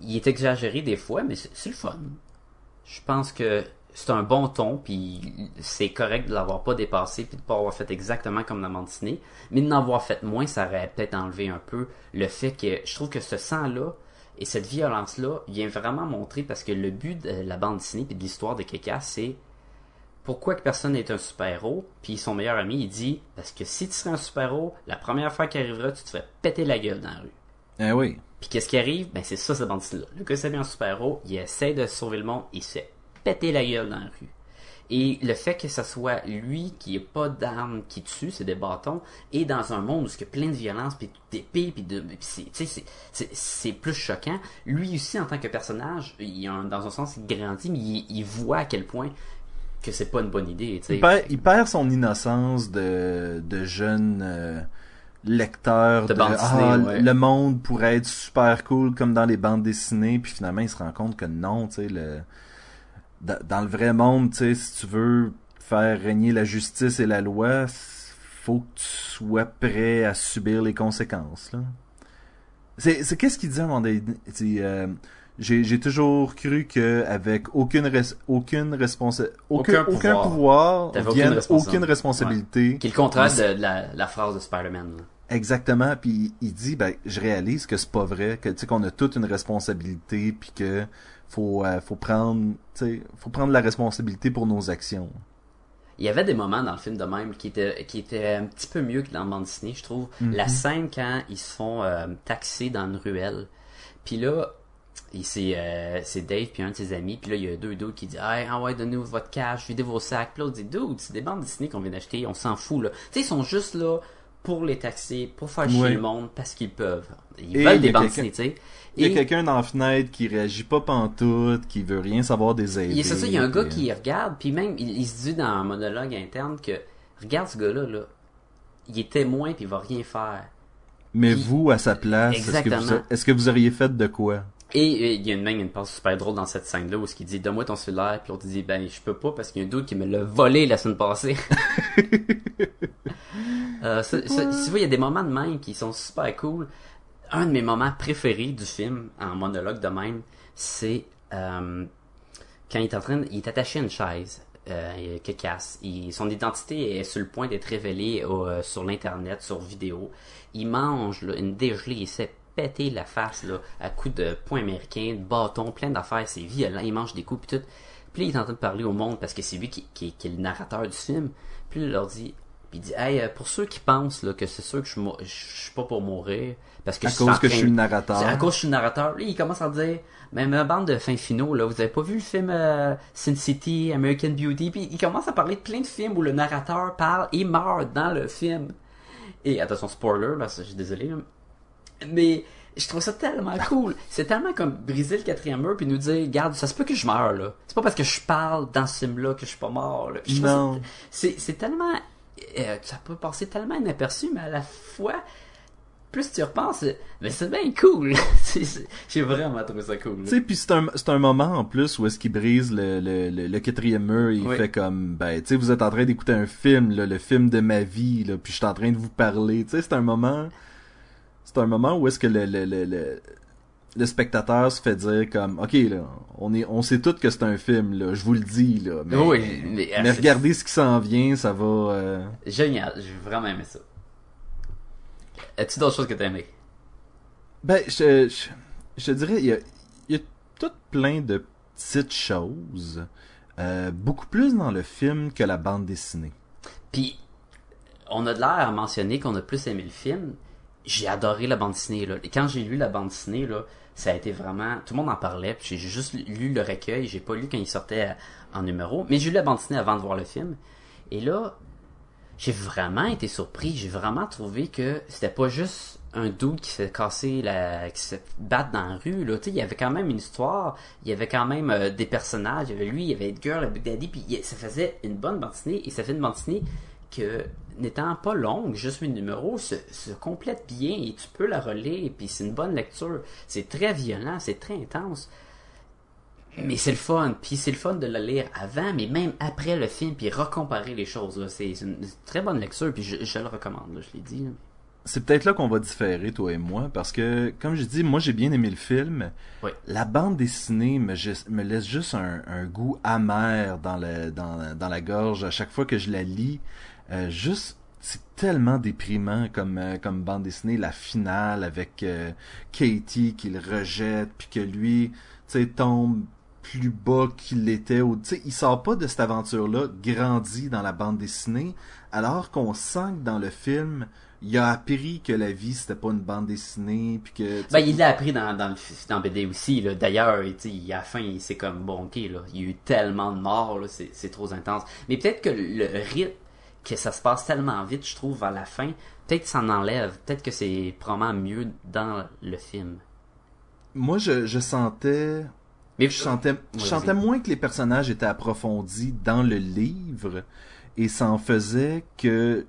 il est exagéré des fois, mais c'est le fun. Je pense que c'est un bon ton, puis c'est correct de l'avoir pas dépassé, puis de pas avoir fait exactement comme la bande dessinée, mais de n'avoir fait moins, ça aurait peut-être enlevé un peu le fait que je trouve que ce sang-là et cette violence-là vient vraiment montrer parce que le but de la bande dessinée puis de l'histoire de Keka, c'est pourquoi que personne n'est un super-héros, puis son meilleur ami, il dit, parce que si tu serais un super-héros, la première fois qui arrivera, tu te ferais péter la gueule dans la rue. Eh oui. Puis qu'est-ce qui arrive? Ben c'est ça, cette dessinée-là. Le gars s'habille en super-héros, il essaie de sauver le monde, il se fait péter la gueule dans la rue. Et le fait que ce soit lui qui ait pas d'armes qui tue, c'est des bâtons, et dans un monde où il y a plein de violence, puis d'épées, puis de, puis c'est, tu sais, c'est, c'est, c'est plus choquant. Lui aussi, en tant que personnage, il, a un- dans un sens, il grandit, mais il, il voit à quel point que c'est pas une bonne idée. Il perd, il perd son innocence de, de jeune euh, lecteur De de, bande ah, ouais. le monde pourrait être super cool comme dans les bandes dessinées puis finalement il se rend compte que non tu sais le dans, dans le vrai monde tu sais si tu veux faire régner la justice et la loi faut que tu sois prêt à subir les conséquences là C'est, c'est qu'est-ce qu'il disait à un moment donné? J'ai, j'ai toujours cru que avec aucune res- aucune responsa- aucun, Aucun aucun pouvoir. aucune responsabilité. aucune responsabilité. Qui est le contraire de, de la, la phrase de Spider-Man. là. Exactement. Puis il dit, ben, je réalise que c'est pas vrai, que tu sais qu'on a toute une responsabilité, puis que faut euh, faut prendre, tu sais, faut prendre la responsabilité pour nos actions. Il y avait des moments dans le film de même qui étaient, qui étaient un petit peu mieux que dans le bande Disney, je trouve. La scène quand ils se font euh, taxer dans une ruelle. Puis là, c'est euh, c'est Dave puis un de ses amis. Puis là, il y a deux dudes qui disent Hey, ah ouais, donnez-nous votre cash, videz vos sacs. Puis l'autre dit Dude, c'est des bandes Disney qu'on vient d'acheter, on s'en fout là. Tu sais, ils sont juste là pour les taxer, pour faire chier Ouais. le monde parce qu'ils peuvent. Ils Et veulent des bandes Disney, tu sais. Il y a quelqu'un dans la fenêtre qui réagit pas pantoute, qui veut rien savoir des aides. Il- C'est ça, il y a un gars qui regarde, puis même, il, il se dit dans un monologue interne que, regarde ce gars-là, là, il est témoin, puis il va rien faire. Mais Puis- vous, à sa place, est-ce que, vous, Exactement. est-ce que vous auriez fait de quoi? Et il y a une même une passe super drôle dans cette scène-là, où ce qu'il dit, donne-moi ton cellulaire, puis l'autre dit, ben, je peux pas, parce qu'il y a un doute qui me l'a volé la semaine passée. euh, ça, ça- tu vois, il y a des moments de même qui sont super cool. Un de mes moments préférés du film, en monologue de même, c'est euh, quand il est en train, de- il est attaché à une chaise euh, qui casse. Il- son identité est sur le point d'être révélée au- euh, sur l'internet, sur vidéo. Il mange là, une dégelée, il s'est pété la face là, à coups de poing américain, de bâton, plein d'affaires. C'est violent. Il mange des coups puis tout. Puis là, il est en train de parler au monde parce que c'est lui qui, qui- qui est le narrateur du film. Puis il leur dit, puis il dit, hey, euh, pour ceux qui pensent là, que c'est sûr que je, je je suis pas pour mourir parce que À je suis cause que je suis le narrateur. c'est à cause que je suis le narrateur. Là, il commence à dire, même une bande de fins finaux, là, vous avez pas vu le film euh, Sin City, American Beauty, puis il commence à parler de plein de films où le narrateur parle et meurt dans le film. Et attention, spoiler, là, je suis désolé. Mais je trouve ça tellement cool. C'est tellement comme briser le quatrième mur puis nous dire, garde, ça se peut que je meure là. C'est pas parce que je parle dans ce film-là que je suis pas mort. Là. Je Non. C'est c'est tellement, euh, ça peut passer tellement inaperçu, mais à la fois plus tu repenses, mais c'est bien cool. J'ai vraiment trouvé ça cool. Tu sais, puis c'est un, c'est un moment en plus où est-ce qu'il brise le, le, le, le quatrième mur, il Oui. fait comme, ben, tu sais, vous êtes en train d'écouter un film, là, le film de ma vie, là, puis je suis en train de vous parler. Tu sais, c'est un moment, c'est un moment où est-ce que le, le, le, le, le spectateur se fait dire comme, ok, là, on est, on sait tous que c'est un film, là, je vous le dis, là, mais, Oui, mais, mais, euh, regardez ce qui s'en vient, ça va, euh, Génial, j'ai vraiment aimé ça. As-tu d'autres choses que t'as aimé? Ben, je, je, dirais, il y a, il y a tout plein de petites choses, euh, beaucoup plus dans le film que la bande dessinée. Puis, on a de l'air à mentionner qu'on a plus aimé le film. J'ai adoré la bande dessinée, là. Et quand j'ai lu la bande dessinée, là, ça a été vraiment... Tout le monde en parlait, j'ai juste lu le recueil. J'ai pas lu quand il sortait en numéro. Mais j'ai lu la bande dessinée avant de voir le film. Et là, j'ai vraiment été surpris. J'ai vraiment trouvé que c'était pas juste un dude qui s'est cassé la, qui s'est battre dans la rue, là. Tu il y avait quand même une histoire. Il y avait quand même euh, des personnages. Il y avait lui, il y avait Edgar, le Big Daddy, puis ça faisait une bonne bande dessinée. Et ça fait une bande dessinée que, n'étant pas longue, juste huit numéros, se, se complète bien et tu peux la relire, puis c'est une bonne lecture. C'est très violent, c'est très intense. Mais c'est le fun, puis c'est le fun de le lire avant, mais même après le film, puis recomparer les choses. C'est une très bonne lecture, puis je, je le recommande, là, je l'ai dit. là. C'est peut-être là qu'on va différer, toi et moi, parce que, comme je dis, moi j'ai bien aimé le film. Oui. La bande dessinée me, me laisse juste un, un goût amer dans, le, dans, dans la gorge à chaque fois que je la lis. Euh, juste, c'est tellement déprimant comme, euh, comme bande dessinée, la finale avec euh, Katie qui le rejette, puis que lui, tu sais, tombe plus bas qu'il l'était. ou- Tu sais, il sort pas de cette aventure-là grandi dans la bande dessinée, alors qu'on sent que dans le film, il a appris que la vie c'était pas une bande dessinée, puis que. Ben, il l'a appris dans, dans, le, dans BD aussi. là. D'ailleurs, tu sais, il- à la fin, il- c'est comme, bon, ok, là, il y a eu tellement de morts, là, c'est c'est trop intense. Mais peut-être que le rythme, que ça se passe tellement vite, je trouve, à la fin, peut-être que ça en enlève. Peut-être que c'est probablement mieux dans le film. Moi, je, je sentais Mais je sentais, je sentais moins que les personnages étaient approfondis dans le livre et ça en faisait que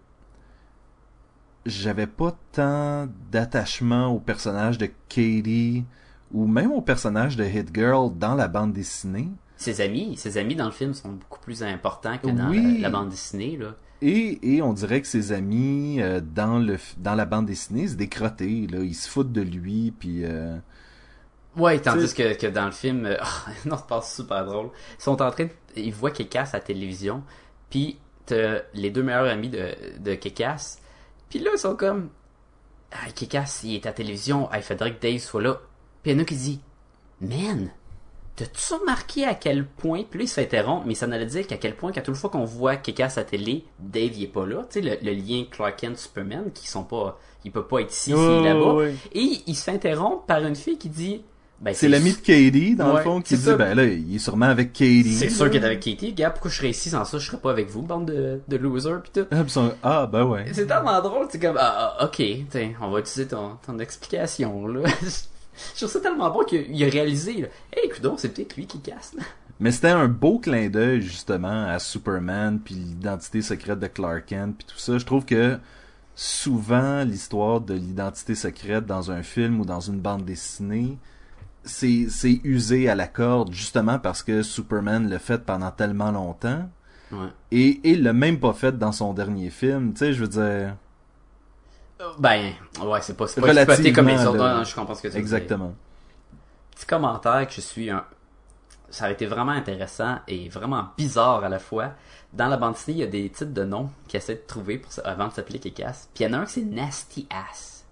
j'avais pas tant d'attachement au personnage de Katie ou même au personnage de Hit Girl dans la bande dessinée. ses amis, ses amis dans le film sont beaucoup plus importants que dans Oui. la, la bande dessinée, là. Et, et on dirait que ses amis euh, dans le dans la bande dessinée, c'est des crottés, là, ils se foutent de lui, puis euh, Ouais, tandis que, que dans le film, euh, non, c'est pas super drôle. Ils sont en train de, ils voient Kekas à la télévision, puis t'as les deux meilleurs amis de, de Kekas, puis là, ils sont comme, ah, Kekas, il est à la télévision, ah, il faudrait que Dave soit là. Puis il y en a qui dit, man, t'as-tu remarqué à quel point, puis là, il se fait interrompre, mais ça allait dire qu'à quel point, qu'à toute fois qu'on voit Kekas à la télé, Dave, il est pas là. Tu sais, le, le lien Clark Kent, Superman, qui sont pas, il peut pas être ici, là-bas. Et il se fait interrompre par une fille qui dit, ben, c'est l'ami de Katie dans Ouais, le fond qui dit ça. ben là, il est sûrement avec Katie. C'est sûr qu'il est avec Katie. Gars, pourquoi je serais ici sans ça? Je serais pas avec vous, bande de, de losers pis tout. Ah, ah, ben ouais. C'est tellement drôle, c'est comme, ah, ah, ok, tiens, on va utiliser ton, ton explication, là. je trouve ça tellement bon qu'il a réalisé, là. Hey, coudon, c'est peut-être lui qui casse, là. Mais c'était un beau clin d'œil justement à Superman puis l'identité secrète de Clark Kent puis tout ça. Je trouve que souvent l'histoire de l'identité secrète dans un film ou dans une bande dessinée, c'est c'est usé à la corde justement parce que Superman l'a fait pendant tellement longtemps Ouais. et et il l'a même pas fait dans son dernier film. Tu sais, je veux dire Ben, ouais, c'est pas, c'est pas exploité comme les autres. Non, je comprends ce que tu dire. exactement. petit commentaire que je suis un ça a été vraiment intéressant et vraiment bizarre à la fois. Dans la bande dessinée, il y a des titres de noms qu'ils essaient de trouver pour, avant de s'appeler Kekas. Puis il y en a un qui c'est Nasty Ass.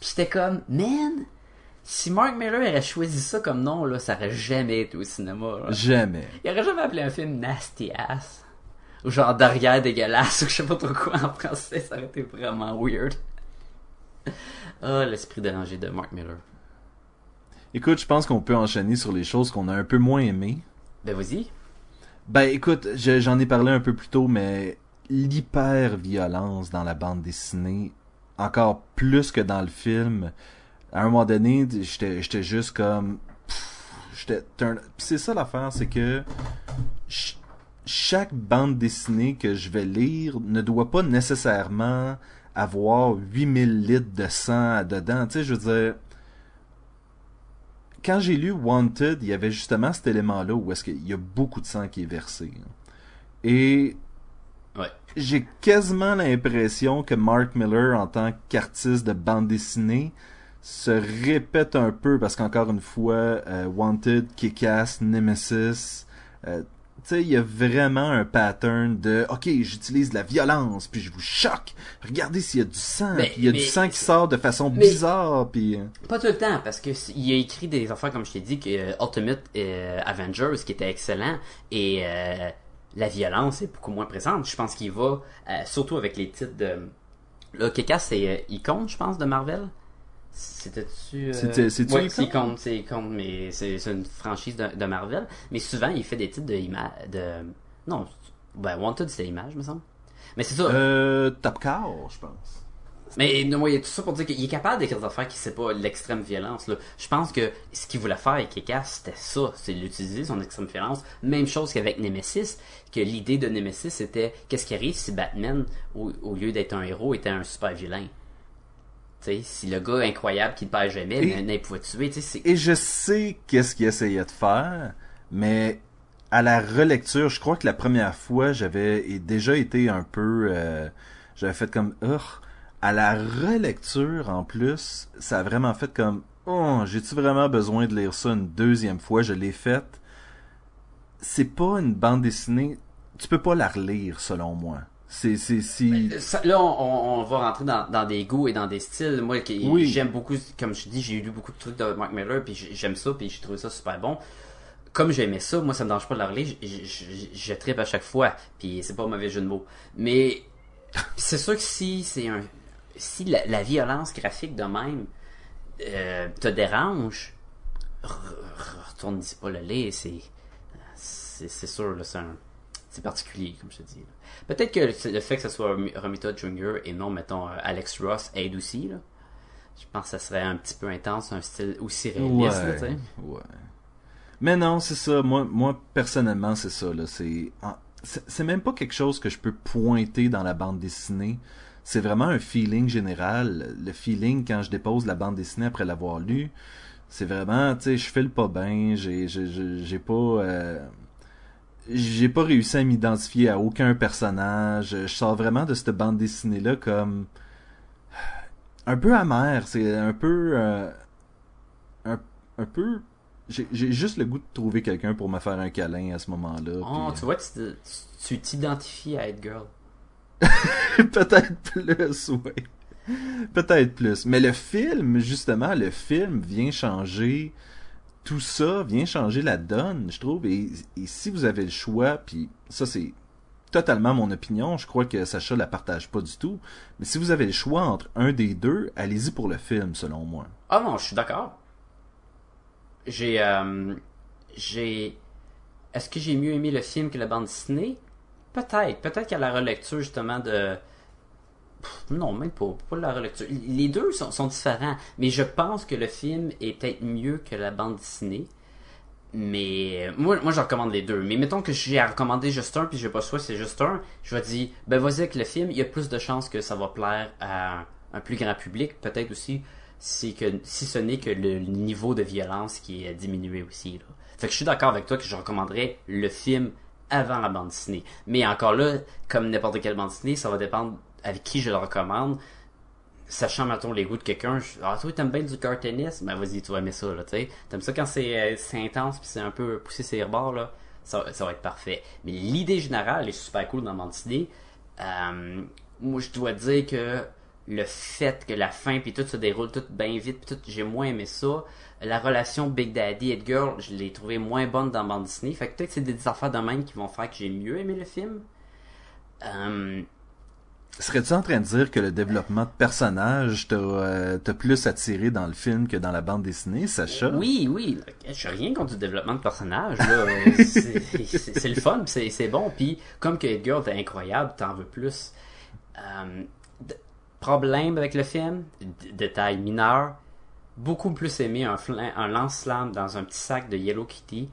Puis j'étais comme, man, si Mark Miller aurait choisi ça comme nom, là, ça aurait jamais été au cinéma. là. Jamais. Il aurait jamais appelé un film Nasty Ass. Genre derrière dégueulasse, ou je sais pas trop quoi en français, ça aurait été vraiment weird. Ah, l'esprit dérangé de Mark Miller. Écoute, je pense qu'on peut enchaîner sur les choses qu'on a un peu moins aimées. Ben vas-y. Ben écoute, je- j'en ai parlé un peu plus tôt, mais l'hyper-violence dans la bande dessinée, encore plus que dans le film, à un moment donné, j'étais juste comme... J'étais... c'est ça l'affaire, c'est que chaque bande dessinée que je vais lire ne doit pas nécessairement avoir 8000 litres de sang dedans. Tu sais, je veux dire quand j'ai lu Wanted, il y avait justement cet élément-là où est-ce qu'il y a beaucoup de sang qui est versé. hein. Et Ouais. j'ai quasiment l'impression que Mark Miller, en tant qu'artiste de bande dessinée, se répète un peu parce qu'encore une fois, euh, Wanted, Kick-Ass, Nemesis, euh, sais, il y a vraiment un pattern de OK, j'utilise la violence, puis je vous choque. Regardez s'il y a du sang, Mais- puis il y a mais- du sang qui sort de façon mais- bizarre, puis euh, Pas tout le temps, parce que il a écrit des affaires, comme je t'ai dit, que euh, Ultimate euh, Avengers, qui était excellent, et euh, la violence est beaucoup moins présente. Je pense qu'il va, euh, surtout avec les titres de... Là, Kekas, c'est euh, Icon, je pense, de Marvel. C'était-tu... euh, c'est-tu ouais, c'est Icon, c'est mais c'est c'est une franchise de, de Marvel. Mais souvent, il fait des titres de... ima- de... Non, ben, Wanted, c'était Image, me semble. Mais c'est ça. euh, Top Car, je pense. Mais non, il y a tout ça pour dire qu'il est capable d'écrire des affaires qui c'est pas l'extrême violence. Là. Je pense que ce qu'il voulait faire avec Kekas, c'était ça, c'est l'utiliser son extrême violence. Même chose qu'avec Nemesis, que l'idée de Nemesis c'était qu'est-ce qui arrive si Batman, au, au lieu d'être un héros, était un super vilain. Si le gars incroyable qui ne perd jamais, Et- pouvait tuer. Et je sais qu'est-ce qu'il essayait de faire, mais à la relecture, je crois que la première fois, j'avais déjà été un peu... euh, j'avais fait comme... Ugh. À la relecture, en plus, ça a vraiment fait comme... Oh, j'ai-tu vraiment besoin de lire ça une deuxième fois? Je l'ai faite. C'est pas une bande dessinée... Tu peux pas la relire, selon moi. C'est... Ça- là, on, va rentrer dans, dans des goûts et dans des styles. Moi, qui- Oui. j'aime beaucoup, comme je dis, j'ai lu beaucoup de trucs de Mark Miller, puis j'ai- j'aime ça, puis j'ai trouvé ça super bon. Comme j'aimais ça, moi, ça me dérange pas de la relire, je, je, je, je trippe à chaque fois, puis c'est pas un mauvais jeu de mots. Mais c'est sûr que si c'est un, si la, la violence graphique de même euh, te dérange, re- re- retourne dis pas le lait, c'est, c'est, c'est sûr, là, c'est un, c'est particulier, comme je te dis. Peut-être que le- fait que ce soit Rom- Romita Jr. et non, mettons, euh, Alex Ross aide aussi, là. Je pense que ça serait un petit peu intense, un style aussi réaliste, là, ouais. Mais non, c'est ça. Moi, moi personnellement, c'est ça. Là. C'est, même pas quelque chose que je peux pointer dans la bande dessinée. C'est vraiment un feeling général. Le feeling quand je dépose la bande dessinée après l'avoir lu, c'est vraiment, tu sais, je file pas bien. J'ai, j'ai, j'ai j'ai pas. euh, j'ai pas réussi à m'identifier à aucun personnage. Je sors vraiment de cette bande dessinée là comme un peu amer. C'est un peu euh, un, un peu j'ai juste le goût de trouver quelqu'un pour me faire un câlin à ce moment-là. Oh, puis, tu vois, tu t'identifies à Head Girl. Peut-être plus, oui. Peut-être plus. Mais le film, justement, le film vient changer tout ça, vient changer la donne, je trouve. Et, si vous avez le choix, puis ça c'est totalement mon opinion, je crois que Sacha la partage pas du tout. Mais si vous avez le choix entre un des deux, allez-y pour le film, selon moi. Ah non, je suis d'accord. J'ai. euh, j'ai. Est-ce que j'ai mieux aimé le film que la bande dessinée? Peut-être. Peut-être qu'à la relecture, justement, de. Non, même pas. La relecture. Les deux sont, différents. Mais je pense que le film est peut-être mieux que la bande dessinée. Mais euh, moi, je recommande les deux. Mais mettons que j'ai à recommander juste un, puis j'ai pas c'est juste un. Je vais dire, ben vas-y avec le film. Il y a plus de chances que ça va plaire à un plus grand public. Peut-être aussi si ce n'est que le niveau de violence qui est diminué aussi. Là. Fait que je suis d'accord avec toi que je recommanderais le film avant la bande dessinée. Mais encore là, comme n'importe quelle bande dessinée, ça va dépendre avec qui je le recommande. Sachant, mettons, les goûts de quelqu'un, je... ah, toi, t'aimes bien du cartoonisme? Ben, vas-y, tu vas aimer ça, là, tu sais. T'aimes ça quand c'est euh, intense puis c'est un peu poussé ses rebords, là? Ça, va être parfait. Mais l'idée générale est super cool dans dessinée. Euh, moi, je dois dire que le fait que la fin puis tout se déroule tout bien vite puis tout, j'ai moins aimé ça. La relation Big Daddy et Girl, je l'ai trouvé moins bonne dans bande dessinée. Fait que peut-être c'est des affaires de même qui vont faire que j'ai mieux aimé le film. Euh, Serais-tu en train de dire que le développement de personnage t'a euh, t'a plus attiré dans le film que dans la bande dessinée, Sacha? Oui, oui. Je rien contre du développement de personnage. là. Euh, c'est le fun, c'est bon. Puis comme que Edgar est incroyable, t'en veux plus. Euh, problème avec le film, détail mineur, beaucoup plus aimé un, un lance-flamme dans un petit sac de Yellow Kitty,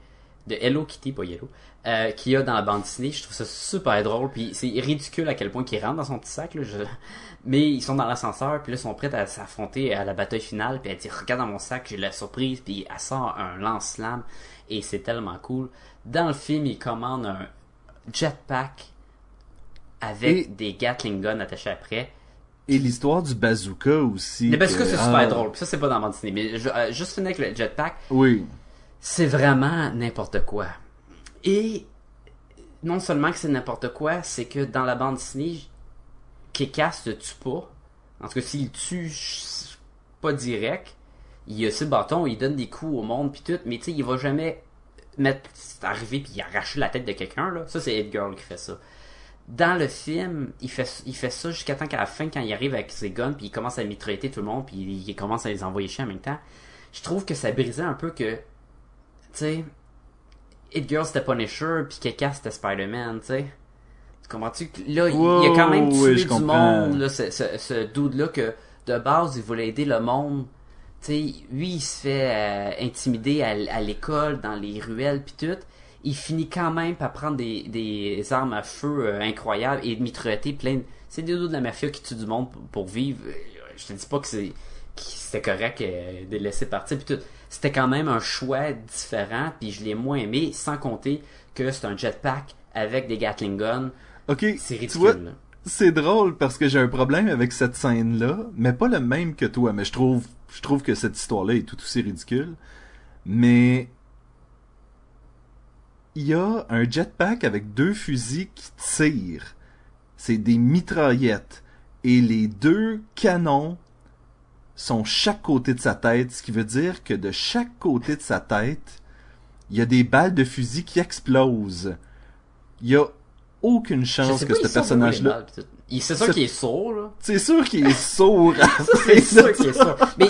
de Hello Kitty, pas Yellow, euh, qu'il y a dans la bande dessinée. Je trouve ça super drôle, puis c'est ridicule à quel point qu'il rentre dans son petit sac. Là, je- Mais ils sont dans l'ascenseur, puis là, ils sont prêts à s'affronter à la bataille finale, puis elle dit Regarde dans mon sac, j'ai la surprise, puis elle sort un lance-flamme, et c'est tellement cool. Dans le film, il commande un jetpack avec Et- des Gatling guns attachés après. Et l'histoire du bazooka aussi. Mais parce que c'est ah, super drôle, puis ça, c'est pas dans la bande dessinée. Mais je- euh, juste finir avec le jetpack, Oui. c'est vraiment n'importe quoi. Et non seulement que c'est n'importe quoi, c'est que dans la bande dessinée, Kekas ne tue pas. En tout cas, s'il tue pas direct, il a ses bâtons, il donne des coups au monde puis tout, mais tu sais, il va jamais mettre arrivé puis arracher la tête de quelqu'un là. Ça c'est Edgar qui fait ça. Dans le film, il fait il fait ça jusqu'à temps qu'à la fin quand il arrive avec ses guns puis il commence à mitrailler tout le monde puis il, il commence à les envoyer chier en même temps. Je trouve que ça brisait un peu que tu sais It Girl c'était Punisher puis Kekas c'était Spider-Man, tu sais. Tu comprends-tu? Là, il- il a quand même tué oui, du comprends. monde, là, ce, ce, ce dude-là, que de base, il voulait aider le monde. Tu sais, lui, il se fait euh, intimider à, l'école, dans les ruelles, puis tout. Il finit quand même par prendre des, des armes à feu euh, incroyables et de mitrailler plein de... C'est des dudes de la mafia qui tuent du monde pour, pour vivre. Euh, Je te dis pas que c'est c'était correct euh, de les laisser partir, puis tout. C'était quand même un choix différent, puis je l'ai moins aimé, sans compter que c'est un jetpack avec des Gatling guns. Ok. C'est ridicule. c'est drôle parce que j'ai un problème avec cette scène-là, mais pas le même que toi. Mais je trouve, je trouve que cette histoire-là est tout aussi ridicule. Mais il y a un jetpack avec deux fusils qui tirent. C'est des mitraillettes. Et les deux canons sont chaque côté de sa tête, ce qui veut dire que de chaque côté de sa tête, il y a des balles de fusil qui explosent. Il y a aucune chance que ce personnage-là... C'est sûr qu'il est sourd, là. C'est sûr qu'il est sourd. C'est sûr qu'il est sourd. Mais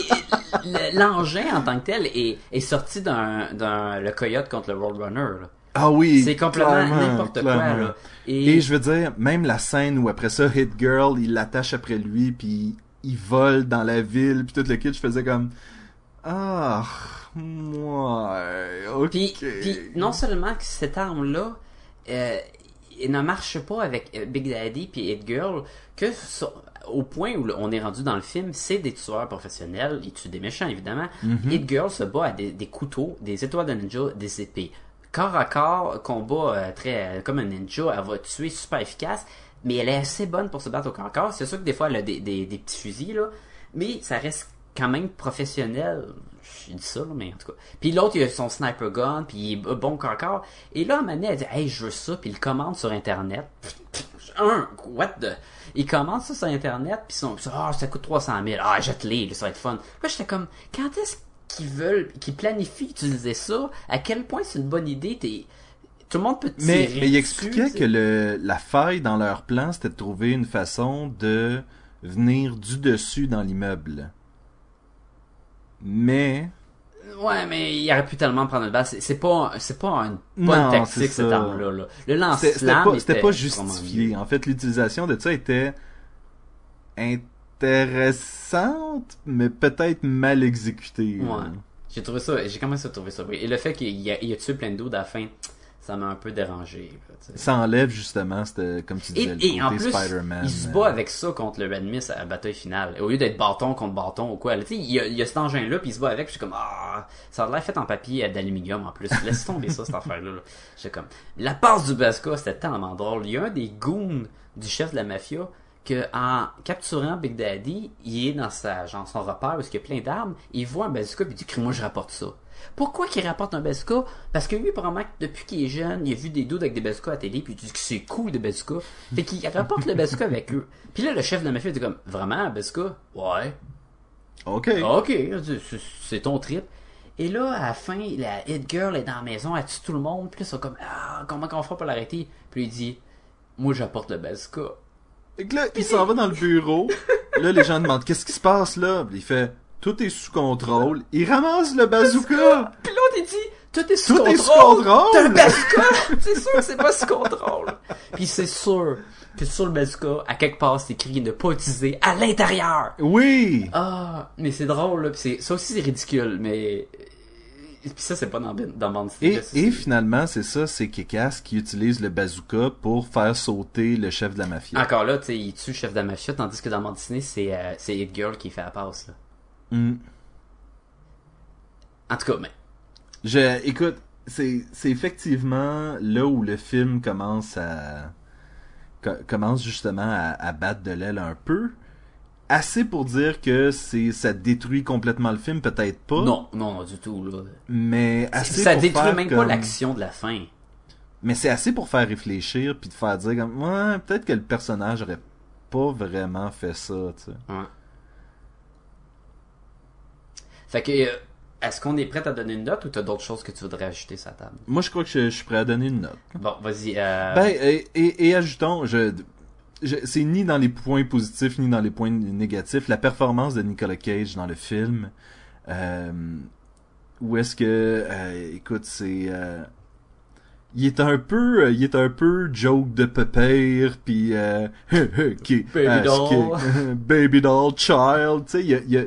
le- l'engin en tant que tel est, est sorti d'un, d'un, le coyote contre le Roadrunner, là. Ah oui. C'est complètement n'importe quoi, là. Et, Et je veux dire, même la scène où après ça, Hit Girl, il l'attache après lui, puis il vole dans la ville, puis tout le kit, je faisais comme... Ah, ouais, ok. Puis, puis non seulement que cette arme-là euh, ne marche pas avec euh, Big Daddy puis Hit Girl, que sur- au point où on est rendu dans le film, c'est des tueurs professionnels, ils tuent des méchants évidemment. Mhm. Hit Girl se bat à des, des couteaux, des étoiles de ninja, des épées. corps à corps, combat euh, très euh, comme un ninja, elle va tuer super efficace, mais elle est assez bonne pour se battre au corps. C'est sûr que des fois elle a des, des, petits fusils là, mais ça reste quand même professionnel. J'ai dit ça, là, mais en tout cas. Puis l'autre, il a son sniper gun, puis il est bon corps. Et là, à un moment donné, elle dit, hey, je veux ça, puis il commande sur Internet. Un, what the... Il commande ça sur Internet, puis son, ah, ça coûte 300 000. Ah, jette-les, ça va être fun. Là, j'étais comme, quand est-ce qu'ils veulent, qu'ils planifient utiliser ça? À quel point c'est une bonne idée? T'es... Tout le monde peut tirer Mais, mais il expliquait que le, la faille dans leur plan, c'était de trouver une façon de venir du dessus dans l'immeuble. Mais, Ouais, mais il aurait pu tellement prendre le bas. C'est pas, c'est pas une bonne Non, tactique, cette arme-là. là. Le lance-flamme c'était pas, justifié. En fait, l'utilisation de ça était intéressante, mais peut-être mal exécutée. Ouais. J'ai trouvé ça, j'ai commencé à trouver ça. Et le fait qu'il a, il a tué plein de doudes à la fin, ça m'a un peu dérangé. là. Ça enlève justement, c'était, comme tu Et, disais, le et en côté plus, Spider-Man. il se euh, bat avec ça contre le Red Mist à la bataille finale. Au lieu d'être bâton contre bâton ou quoi. là, Tu sais, il y a, il y a cet engin-là, puis il se bat avec, puis je suis comme, ah, ça a l'air fait en papier d'aluminium en plus. Laisse tomber ça, cette affaire-là. là. Comme, la passe du Basca, c'était tellement drôle. Il y a un des goons du chef de la mafia que en capturant Big Daddy, il est dans sa, genre, son repère parce qu'il y a plein d'armes, il voit un bazooka puis il dit moi je rapporte ça. Pourquoi qu'il rapporte un bazooka? Parce que lui, probablement, depuis qu'il est jeune, il a vu des dudes avec des bazookas à la télé, puis il dit que c'est cool des bazookas. Fait qu'il rapporte le bazooka avec eux. Puis là, le chef de la mafia dit comme, vraiment, un bazooka? Ouais. Ok. Ok, c'est- c'est ton trip. Et là, à la fin, la hit girl est dans la maison, elle tue tout le monde, puis là, ils sont comme, ah, comment qu'on fera pour l'arrêter? Puis il dit, moi, j'apporte le. Fait que là, il s'en va dans le bureau. là, les gens demandent qu'est-ce qui se passe là? Puis il fait tout est sous contrôle. Il ramasse le bazooka. Puis l'autre, il dit, tout est sous Tout contrôle. est sous contrôle. T'as un bazooka? c'est sûr que c'est pas sous contrôle. Puis c'est sûr que sur le bazooka, à quelque part, c'est écrit ne pas utiliser à l'intérieur. Oui. Ah, mais c'est drôle, là. Puis c'est, ça aussi, c'est ridicule, mais... Puis ça, c'est pas dans, dans bande Et, et finalement, c'est ça, c'est Kikas qui utilise le bazooka pour faire sauter le chef de la mafia. Encore là, tu sais, il tue le chef de la mafia, tandis que dans bande c'est, euh, c'est Hit Girl qui fait la passe, là. Hmm. En tout cas, mais... Je, écoute, c'est, effectivement là où le film commence à, co- commence justement à, à battre de l'aile un peu. Assez pour dire que c'est, ça détruit complètement le film, peut-être pas. Non, non, non, du tout, là. Mais assez ça pour détruit faire même pas l'action de la fin. Mais c'est assez pour faire réfléchir puis de faire dire comme, ouais, peut-être que le personnage aurait pas vraiment fait ça, tu sais. Ouais. Fait que, euh, est-ce qu'on est prêt à donner une note ou t'as d'autres choses que tu voudrais ajouter sur la table? Moi, je crois que je, je suis prêt à donner une note. Bon, vas-y. Euh... Ben, et, et, et ajoutons, je, je, c'est ni dans les points positifs ni dans les points négatifs. La performance de Nicolas Cage dans le film, euh, où est-ce que, euh, écoute, c'est, euh, il est un peu, euh, il est un peu joke de pépère, puis euh, Baby euh, doll. baby doll, child, tu sais, il y a, il y a-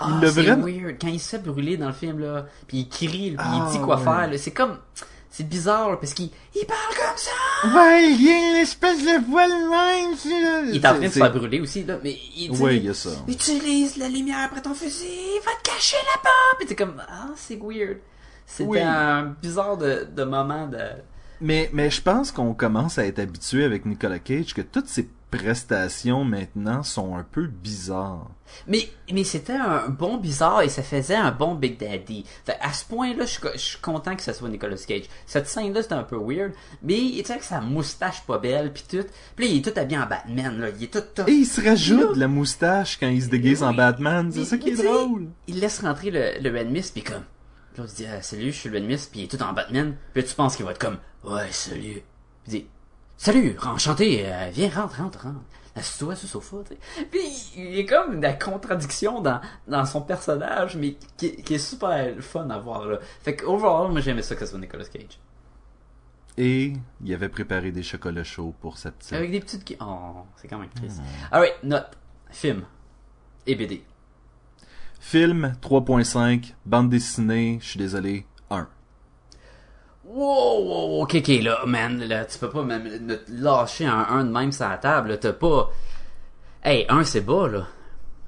Ah, c'est vraiment- weird. Quand il se fait brûler dans le film, là, puis il crie, puis Ah, il dit quoi ouais. faire, là, c'est comme... C'est bizarre, là, parce qu'il il parle comme ça! ouais, il y a une espèce de voix de même, c'est- Il est en train de se c'est- faire brûler aussi, là, mais il dit... Ouais, il y a ça. Utilise la lumière après ton fusil, va te cacher là-bas! Puis c'est comme, ah, c'est weird. C'était Oui. un bizarre de, de moment de... Mais, mais je pense qu'on commence à être habitué avec Nicolas Cage que toutes ses prestations maintenant sont un peu bizarres. Mais, mais c'était un bon bizarre et ça faisait un bon Big Daddy. Fait, à ce point-là, je suis co- je suis content que ça soit Nicolas Cage. Cette scène-là, c'était un peu weird, mais tu sais, avec sa moustache pas belle, puis tout. Puis là, il est tout habillé en Batman, là. Il est tout top. Et il se rajoute Là- de la moustache quand il se déguise en. Batman, c'est ça qui est drôle. Il laisse rentrer le, le Red Mist, puis comme... Puis l'autre dit, ah, salut, je suis le Red Mist, puis il est tout en Batman. Puis là, tu penses qu'il va être comme, ouais, salut. Puis il dit, salut, enchanté, euh, viens, rentre, rentre, rentre. Assieds-toi sur le sofa, tu sais. Puis il est comme la contradiction dans, dans son personnage, mais qui, qui est super fun à voir, là. Fait que, overall, moi, j'aimais ça que ce soit Nicolas Cage. Et il avait préparé des chocolats chauds pour sa petite. Avec des petites... qui- Oh, c'est quand même triste. Hmm. Alright, note. Film. Et BD. Film 3.5, bande dessinée, je suis désolé, 1. Wow, wow, ok, ok, là, man, là, tu peux pas même me lâcher un 1 de même sur la table, t'as pas... Hey, 1 c'est bas, là.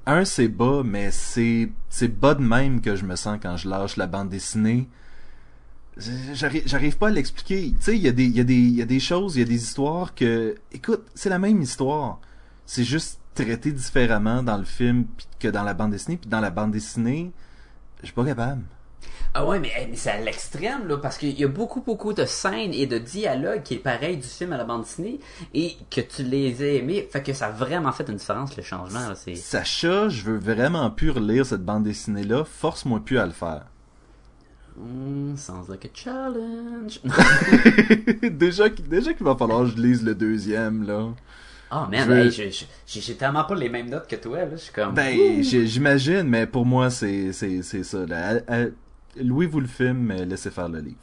1 c'est bas, mais c'est c'est bas de même que je me sens quand je lâche la bande dessinée. J'arrive, j'arrive pas à l'expliquer. Tu sais, il y a des, y a des, y a des choses, il y a des histoires que, écoute, c'est la même histoire. C'est juste traité différemment dans le film que dans la bande dessinée. Puis dans la bande dessinée, je suis pas capable. Ah ouais, mais, mais c'est à l'extrême, là, parce qu'il y a beaucoup, beaucoup de scènes et de dialogues qui est pareil du film à la bande dessinée et que tu les as aimés. Fait que ça a vraiment fait une différence, le changement, là. C'est... Sacha, je veux vraiment plus relire cette bande dessinée-là. Force-moi plus à le faire. Hmm, sounds like a challenge. déjà, qu'il- déjà qu'il va falloir que je lise le deuxième, là. Ah, man, Je veux- hey, j'ai j'ai tellement pas les mêmes notes que toi, là. Je suis comme. Ben, j'imagine, mais pour moi, c'est, c'est, c'est ça. Là. Louez-vous le film, mais laissez faire le livre.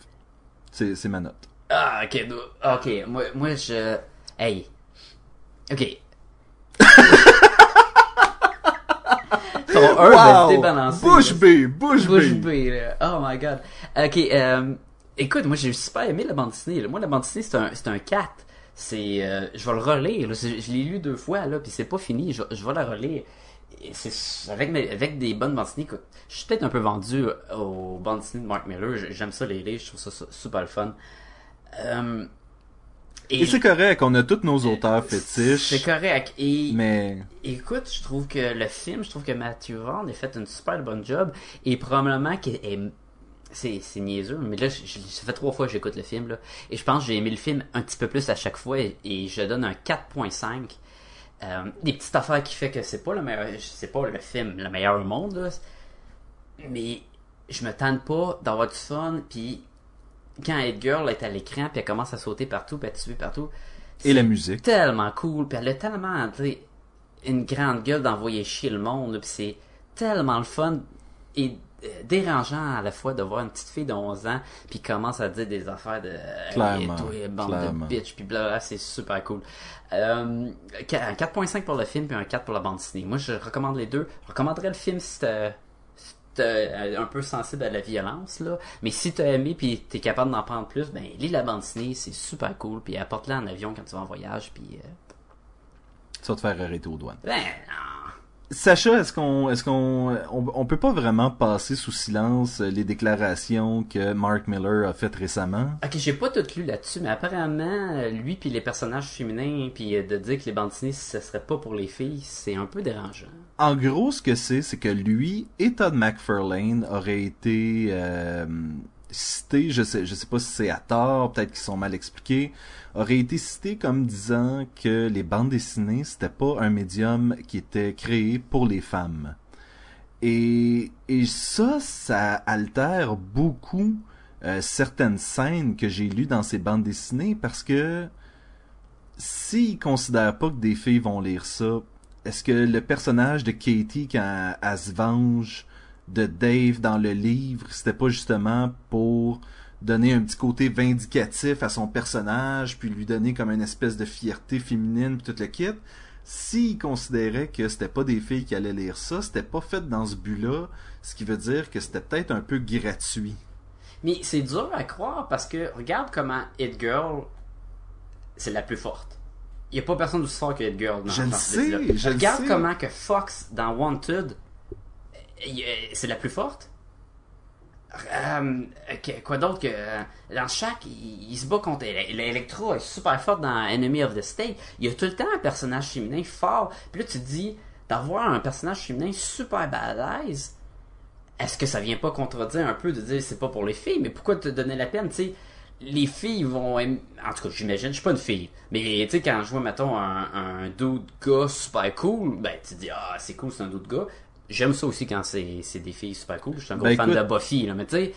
C'est, c'est ma note. Ah, ok, ok, moi, moi, je. Hey. Ok. Ton 1 va débalancer. Bouche. B! Bouche, Bouche B! B, là. Oh my god. Ok, euh, écoute, moi j'ai super aimé la bande dessinée. là. Moi, la bande dessinée, c'est un, c'est un 4. C'est, euh, je vais le relire. là. Je l'ai lu deux fois, là, puis c'est pas fini. Je, je vais la relire. C'est avec, mes- avec des bonnes bandes dessinées. je suis peut-être un peu vendu aux bandes dessinées de Mark Miller. J'aime ça les lire. Je trouve ça, su- super le fun. Euh, Et c'est correct, on a tous nos auteurs fétiches. c'est correct. Et Mais, Écoute, je trouve que le film, je trouve que Matthew Vaughn a fait une super bonne job et probablement que est- c'est c'est niaiseux, mais là, je- je- ça fait trois fois que j'écoute le film là, et je pense que j'ai aimé le film un petit peu plus à chaque fois et, et je donne un 4.5. Euh, des petites affaires qui fait que c'est pas le meilleur, c'est pas le film le meilleur au monde là, mais je me tente pas d'avoir du fun puis quand Head Girl est à l'écran puis elle commence à sauter partout puis à tuer partout et la musique. tellement cool, puis elle a tellement une grande gueule d'envoyer chier le monde, puis c'est tellement le fun et dérangeant à la fois de voir une petite fille de 11 ans puis commence à dire des affaires de euh, Clairement, toi, bande clairement. de bitch puis bla c'est super cool. Euh, un 4.5 pour le film puis un 4 pour la bande dessinée. Moi je recommande les deux. Je recommanderais le film si t'as euh, un peu sensible à la violence là, mais si t'as aimé puis t'es capable d'en prendre plus, ben lis la bande dessinée, c'est super cool puis apporte-la en avion quand tu vas en voyage puis euh, Ça va te faire arrêter aux douanes. ben non. Sacha, est-ce qu'on, est-ce qu'on, on, on peut pas vraiment passer sous silence les déclarations que Mark Miller a faites récemment? Ok, j'ai pas tout lu là-dessus, mais apparemment, euh, lui puis les personnages féminins, puis euh, de dire que les bandes dessinées, ce serait pas pour les filles, c'est un peu dérangeant. En gros, ce que c'est, c'est que lui et Todd McFarlane auraient été euh, cités, je sais, je sais pas si c'est à tort, peut-être qu'ils sont mal expliqués, auraient été cités comme disant que les bandes dessinées, c'était pas un médium qui était créé pour les femmes. Et, et ça, ça altère beaucoup euh, certaines scènes que j'ai lues dans ces bandes dessinées parce que s'ils considèrent pas que des filles vont lire ça, est-ce que le personnage de Katie quand venge de Dave dans le livre, c'était pas justement pour donner un petit côté vindicatif à son personnage, puis lui donner comme une espèce de fierté féminine, puis tout le kit? S'ils considéraient que c'était pas des filles qui allaient lire ça, c'était pas fait dans ce but-là, ce qui veut dire que c'était peut-être un peu gratuit. Mais c'est dur à croire parce que regarde comment Hit Girl, c'est la plus forte. Il y a pas personne d'aussi fort que Hit Girl dans Je le sais, je le Regarde sais. comment que Fox dans Wanted, c'est la plus forte? Euh, quoi d'autre que euh, dans chaque il, se bat contre l'Electro est super forte dans Enemy of the State. Il y a tout le temps un personnage féminin fort. Puis là tu te dis d'avoir un personnage féminin super balèze est-ce que ça vient pas contredire un peu de dire c'est pas pour les filles? Mais pourquoi te donner la peine? Tu sais les filles vont en tout cas j'imagine je suis pas une fille. Mais tu sais quand je vois mettons un, un gars super cool ben tu te dis ah c'est cool c'est un dude gars j'aime ça aussi quand c'est c'est des filles super cool je suis un gros Ben, fan écoute- de Buffy là mais tu sais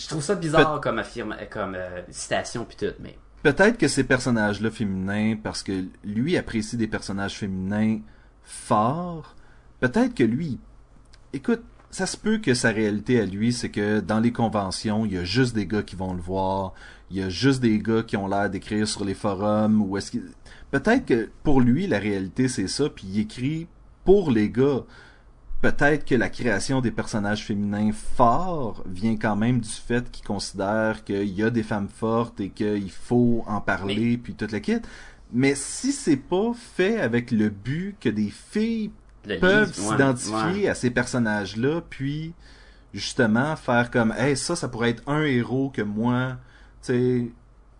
je trouve ça bizarre comme affirme comme euh, citation puis tout mais Peut-être que ces personnages-là féminins, parce que lui apprécie des personnages féminins forts, peut-être que lui, écoute, ça se peut que sa réalité à lui, c'est que dans les conventions, il y a juste des gars qui vont le voir, il y a juste des gars qui ont l'air d'écrire sur les forums, ou est-ce qu'il... Peut-être que pour lui, la réalité, c'est ça, puis il écrit pour les gars. Peut-être que la création des personnages féminins forts vient quand même du fait qu'il considère qu'il y a des femmes fortes et qu'il faut en parler, puis toute la kit. Mais si c'est pas fait avec le but que des filles le peuvent ouais, s'identifier ouais. à ces personnages-là, puis justement faire comme, hey, ça, ça pourrait être un héros que moi, tu sais,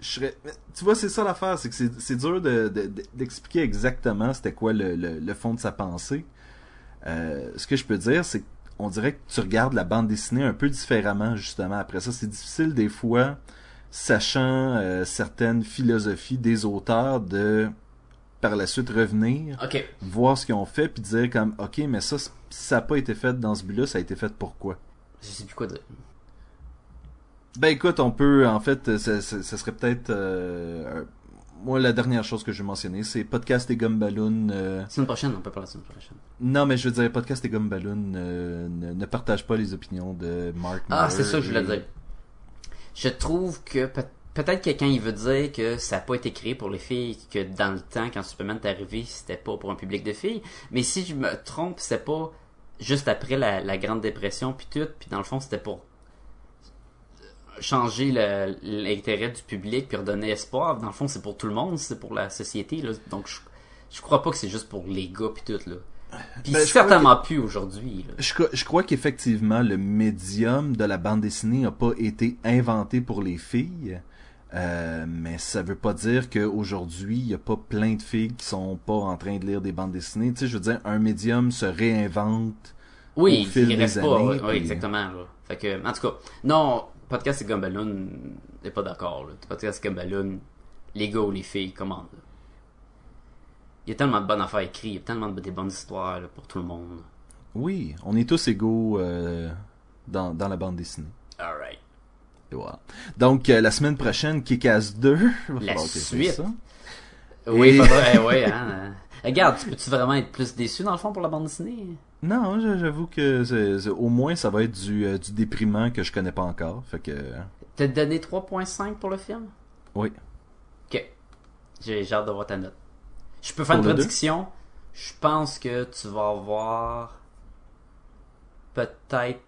je serais... Tu vois, c'est ça l'affaire, c'est que c'est dur de- de- de- d'expliquer exactement c'était quoi le, le, le fond de sa pensée. Euh, ce que je peux dire, c'est qu'on dirait que tu regardes la bande dessinée un peu différemment, justement. Après ça, c'est difficile des fois, sachant euh, certaines philosophies des auteurs, de par la suite revenir, Ok. voir ce qu'ils ont fait, puis dire comme, ok, mais ça, ça n'a pas été fait dans ce but-là, ça a été fait pourquoi? Je sais plus quoi dire. Ben écoute, on peut, en fait, ça, ça- ça serait peut-être... euh, un- moi, la dernière chose que je vais mentionner, c'est Podcast et Gumballoon. euh, Semaine prochaine, on peut parler semaine prochaine. Non, mais je veux dire, Podcast et Gumballoon euh, ne, ne partagent pas les opinions de Mark Ah, c'est ça que je voulais et- dire. Je trouve que peut- peut-être quelqu'un il veut dire que ça n'a pas été créé pour les filles, que dans le temps, quand Superman est arrivé, c'était pas pour un public de filles. Mais si je me trompe, c'est pas juste après la, la Grande Dépression puis tout, puis dans le fond, c'était pour changer l'intérêt du public puis redonner espoir. Dans le fond, c'est pour tout le monde, c'est pour la société. Là. Donc, je, je crois pas que c'est juste pour les gars puis tout. Là. Puis Ben, certainement plus aujourd'hui. Je, crois- je crois qu'effectivement, le médium de la bande dessinée n'a pas été inventé pour les filles. Euh, mais ça veut pas dire qu'aujourd'hui, il y a pas plein de filles qui sont pas en train de lire des bandes dessinées. Tu sais, je veux dire, un médium se réinvente. Oui, au fil il reste des pas. années, ouais, puis- exactement. Là. Fait que, en tout cas, non, podcast et Gumballoon n'est pas d'accord. là. Podcast et Gumballoon, les gars ou les filles, commandent. là. Il y a tellement de bonnes affaires écrites, il y a tellement de des bonnes histoires là, pour tout le monde. Oui, on est tous égaux euh, dans, dans la bande dessinée. Alright. Et voilà. Donc, euh, la semaine prochaine, Kick-Ass 2. il va La suite. ça. Oui, Et- faudrait, eh ouais, hein. Regarde, tu peux-tu vraiment être plus déçu dans le fond pour la bande dessinée? Non, j'avoue que au moins ça va être du, euh, du déprimant que je connais pas encore. Fait que T'as donné 3.5 pour le film? oui. Ok. J'ai hâte de voir ta note. Je peux faire Pour une prédiction. Je pense que tu vas avoir peut-être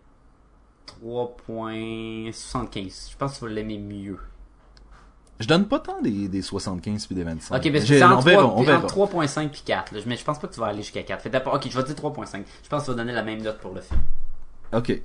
3.75. Je pense que tu vas l'aimer mieux. Je donne pas tant des, des 75 puis des 25. Ok, ben J'ai- c'est entre, verra, 3, on verra. entre 3.5 puis 4. là. Mais je pense pas que tu vas aller jusqu'à 4. Fait d'abord- ok, je vais te dire 3.5. Je pense que tu vas donner la même note pour le film. Ok.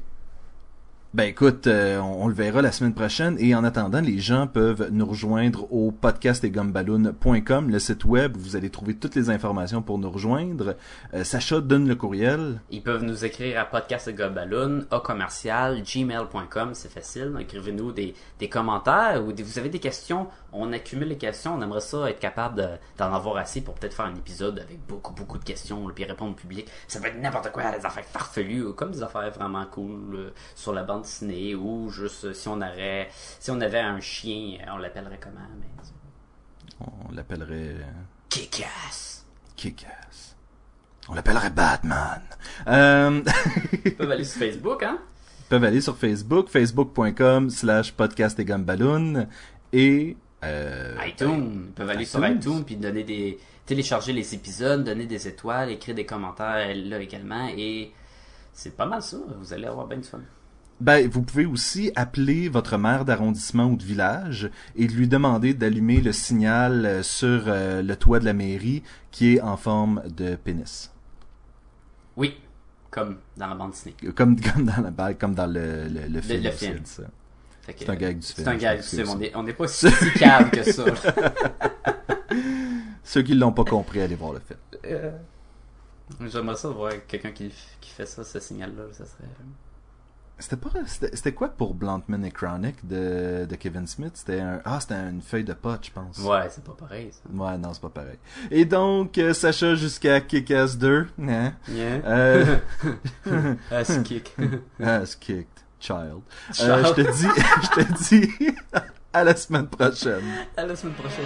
Ben écoute, euh, on, le verra la semaine prochaine et en attendant, les gens peuvent nous rejoindre au podcastetgumballoon.com, le site web où vous allez trouver toutes les informations pour nous rejoindre. Euh, Sacha donne le courriel. Ils peuvent nous écrire à podcastgobaloon, au commercial, gmail.com, c'est facile. Écrivez-nous des, des commentaires ou vous avez des questions. On accumule les questions. On aimerait ça être capable de- d'en avoir assez pour peut-être faire un épisode avec beaucoup, beaucoup de questions, là, puis répondre au public. Ça peut être n'importe quoi, des affaires farfelues, ou comme des affaires vraiment cool euh, sur la bande dessinée, ou juste euh, si on aurait, si on avait un chien, euh, on l'appellerait comment, mais... On l'appellerait Kick-ass! Kick-Ass. On l'appellerait Batman. Euh... Ils peuvent aller sur Facebook, hein? peuvent aller sur Facebook, facebook.com slash podcast et gumballoon et euh, iTunes. Ils peuvent aller sur iTunes. iTunes puis donner des télécharger les épisodes, donner des étoiles, écrire des commentaires là également et c'est pas mal ça. Vous allez avoir bien du fun. Ben, vous pouvez aussi appeler votre maire d'arrondissement ou de village et lui demander d'allumer le signal euh, sur euh, le toit de la mairie qui est en forme de pénis. Oui, comme dans la bande dessinée. Comme, comme dans la comme dans le, le, le film. le aussi, film. ça. C'est un gag du C'est film, un je gag du film. c'est On est, on est pas si, cave que ça. Ceux qui l'ont pas compris, allez voir le film. Euh, J'aimerais ça voir quelqu'un qui, qui fait ça, ce signal-là. Ça serait... C'était pas, c'était quoi pour Bluntman et Chronic de, de Kevin Smith? C'était un, ah, c'était une feuille de pot, je pense. Ouais, c'est pas pareil ça. Ouais, non, c'est pas pareil. Et donc, euh, Sacha jusqu'à Kick-Ass 2, hein? Yeah. Euh, Ass kick. ass kicked, child. Euh, Child. je te dis, je te dis à la semaine prochaine. À la semaine prochaine.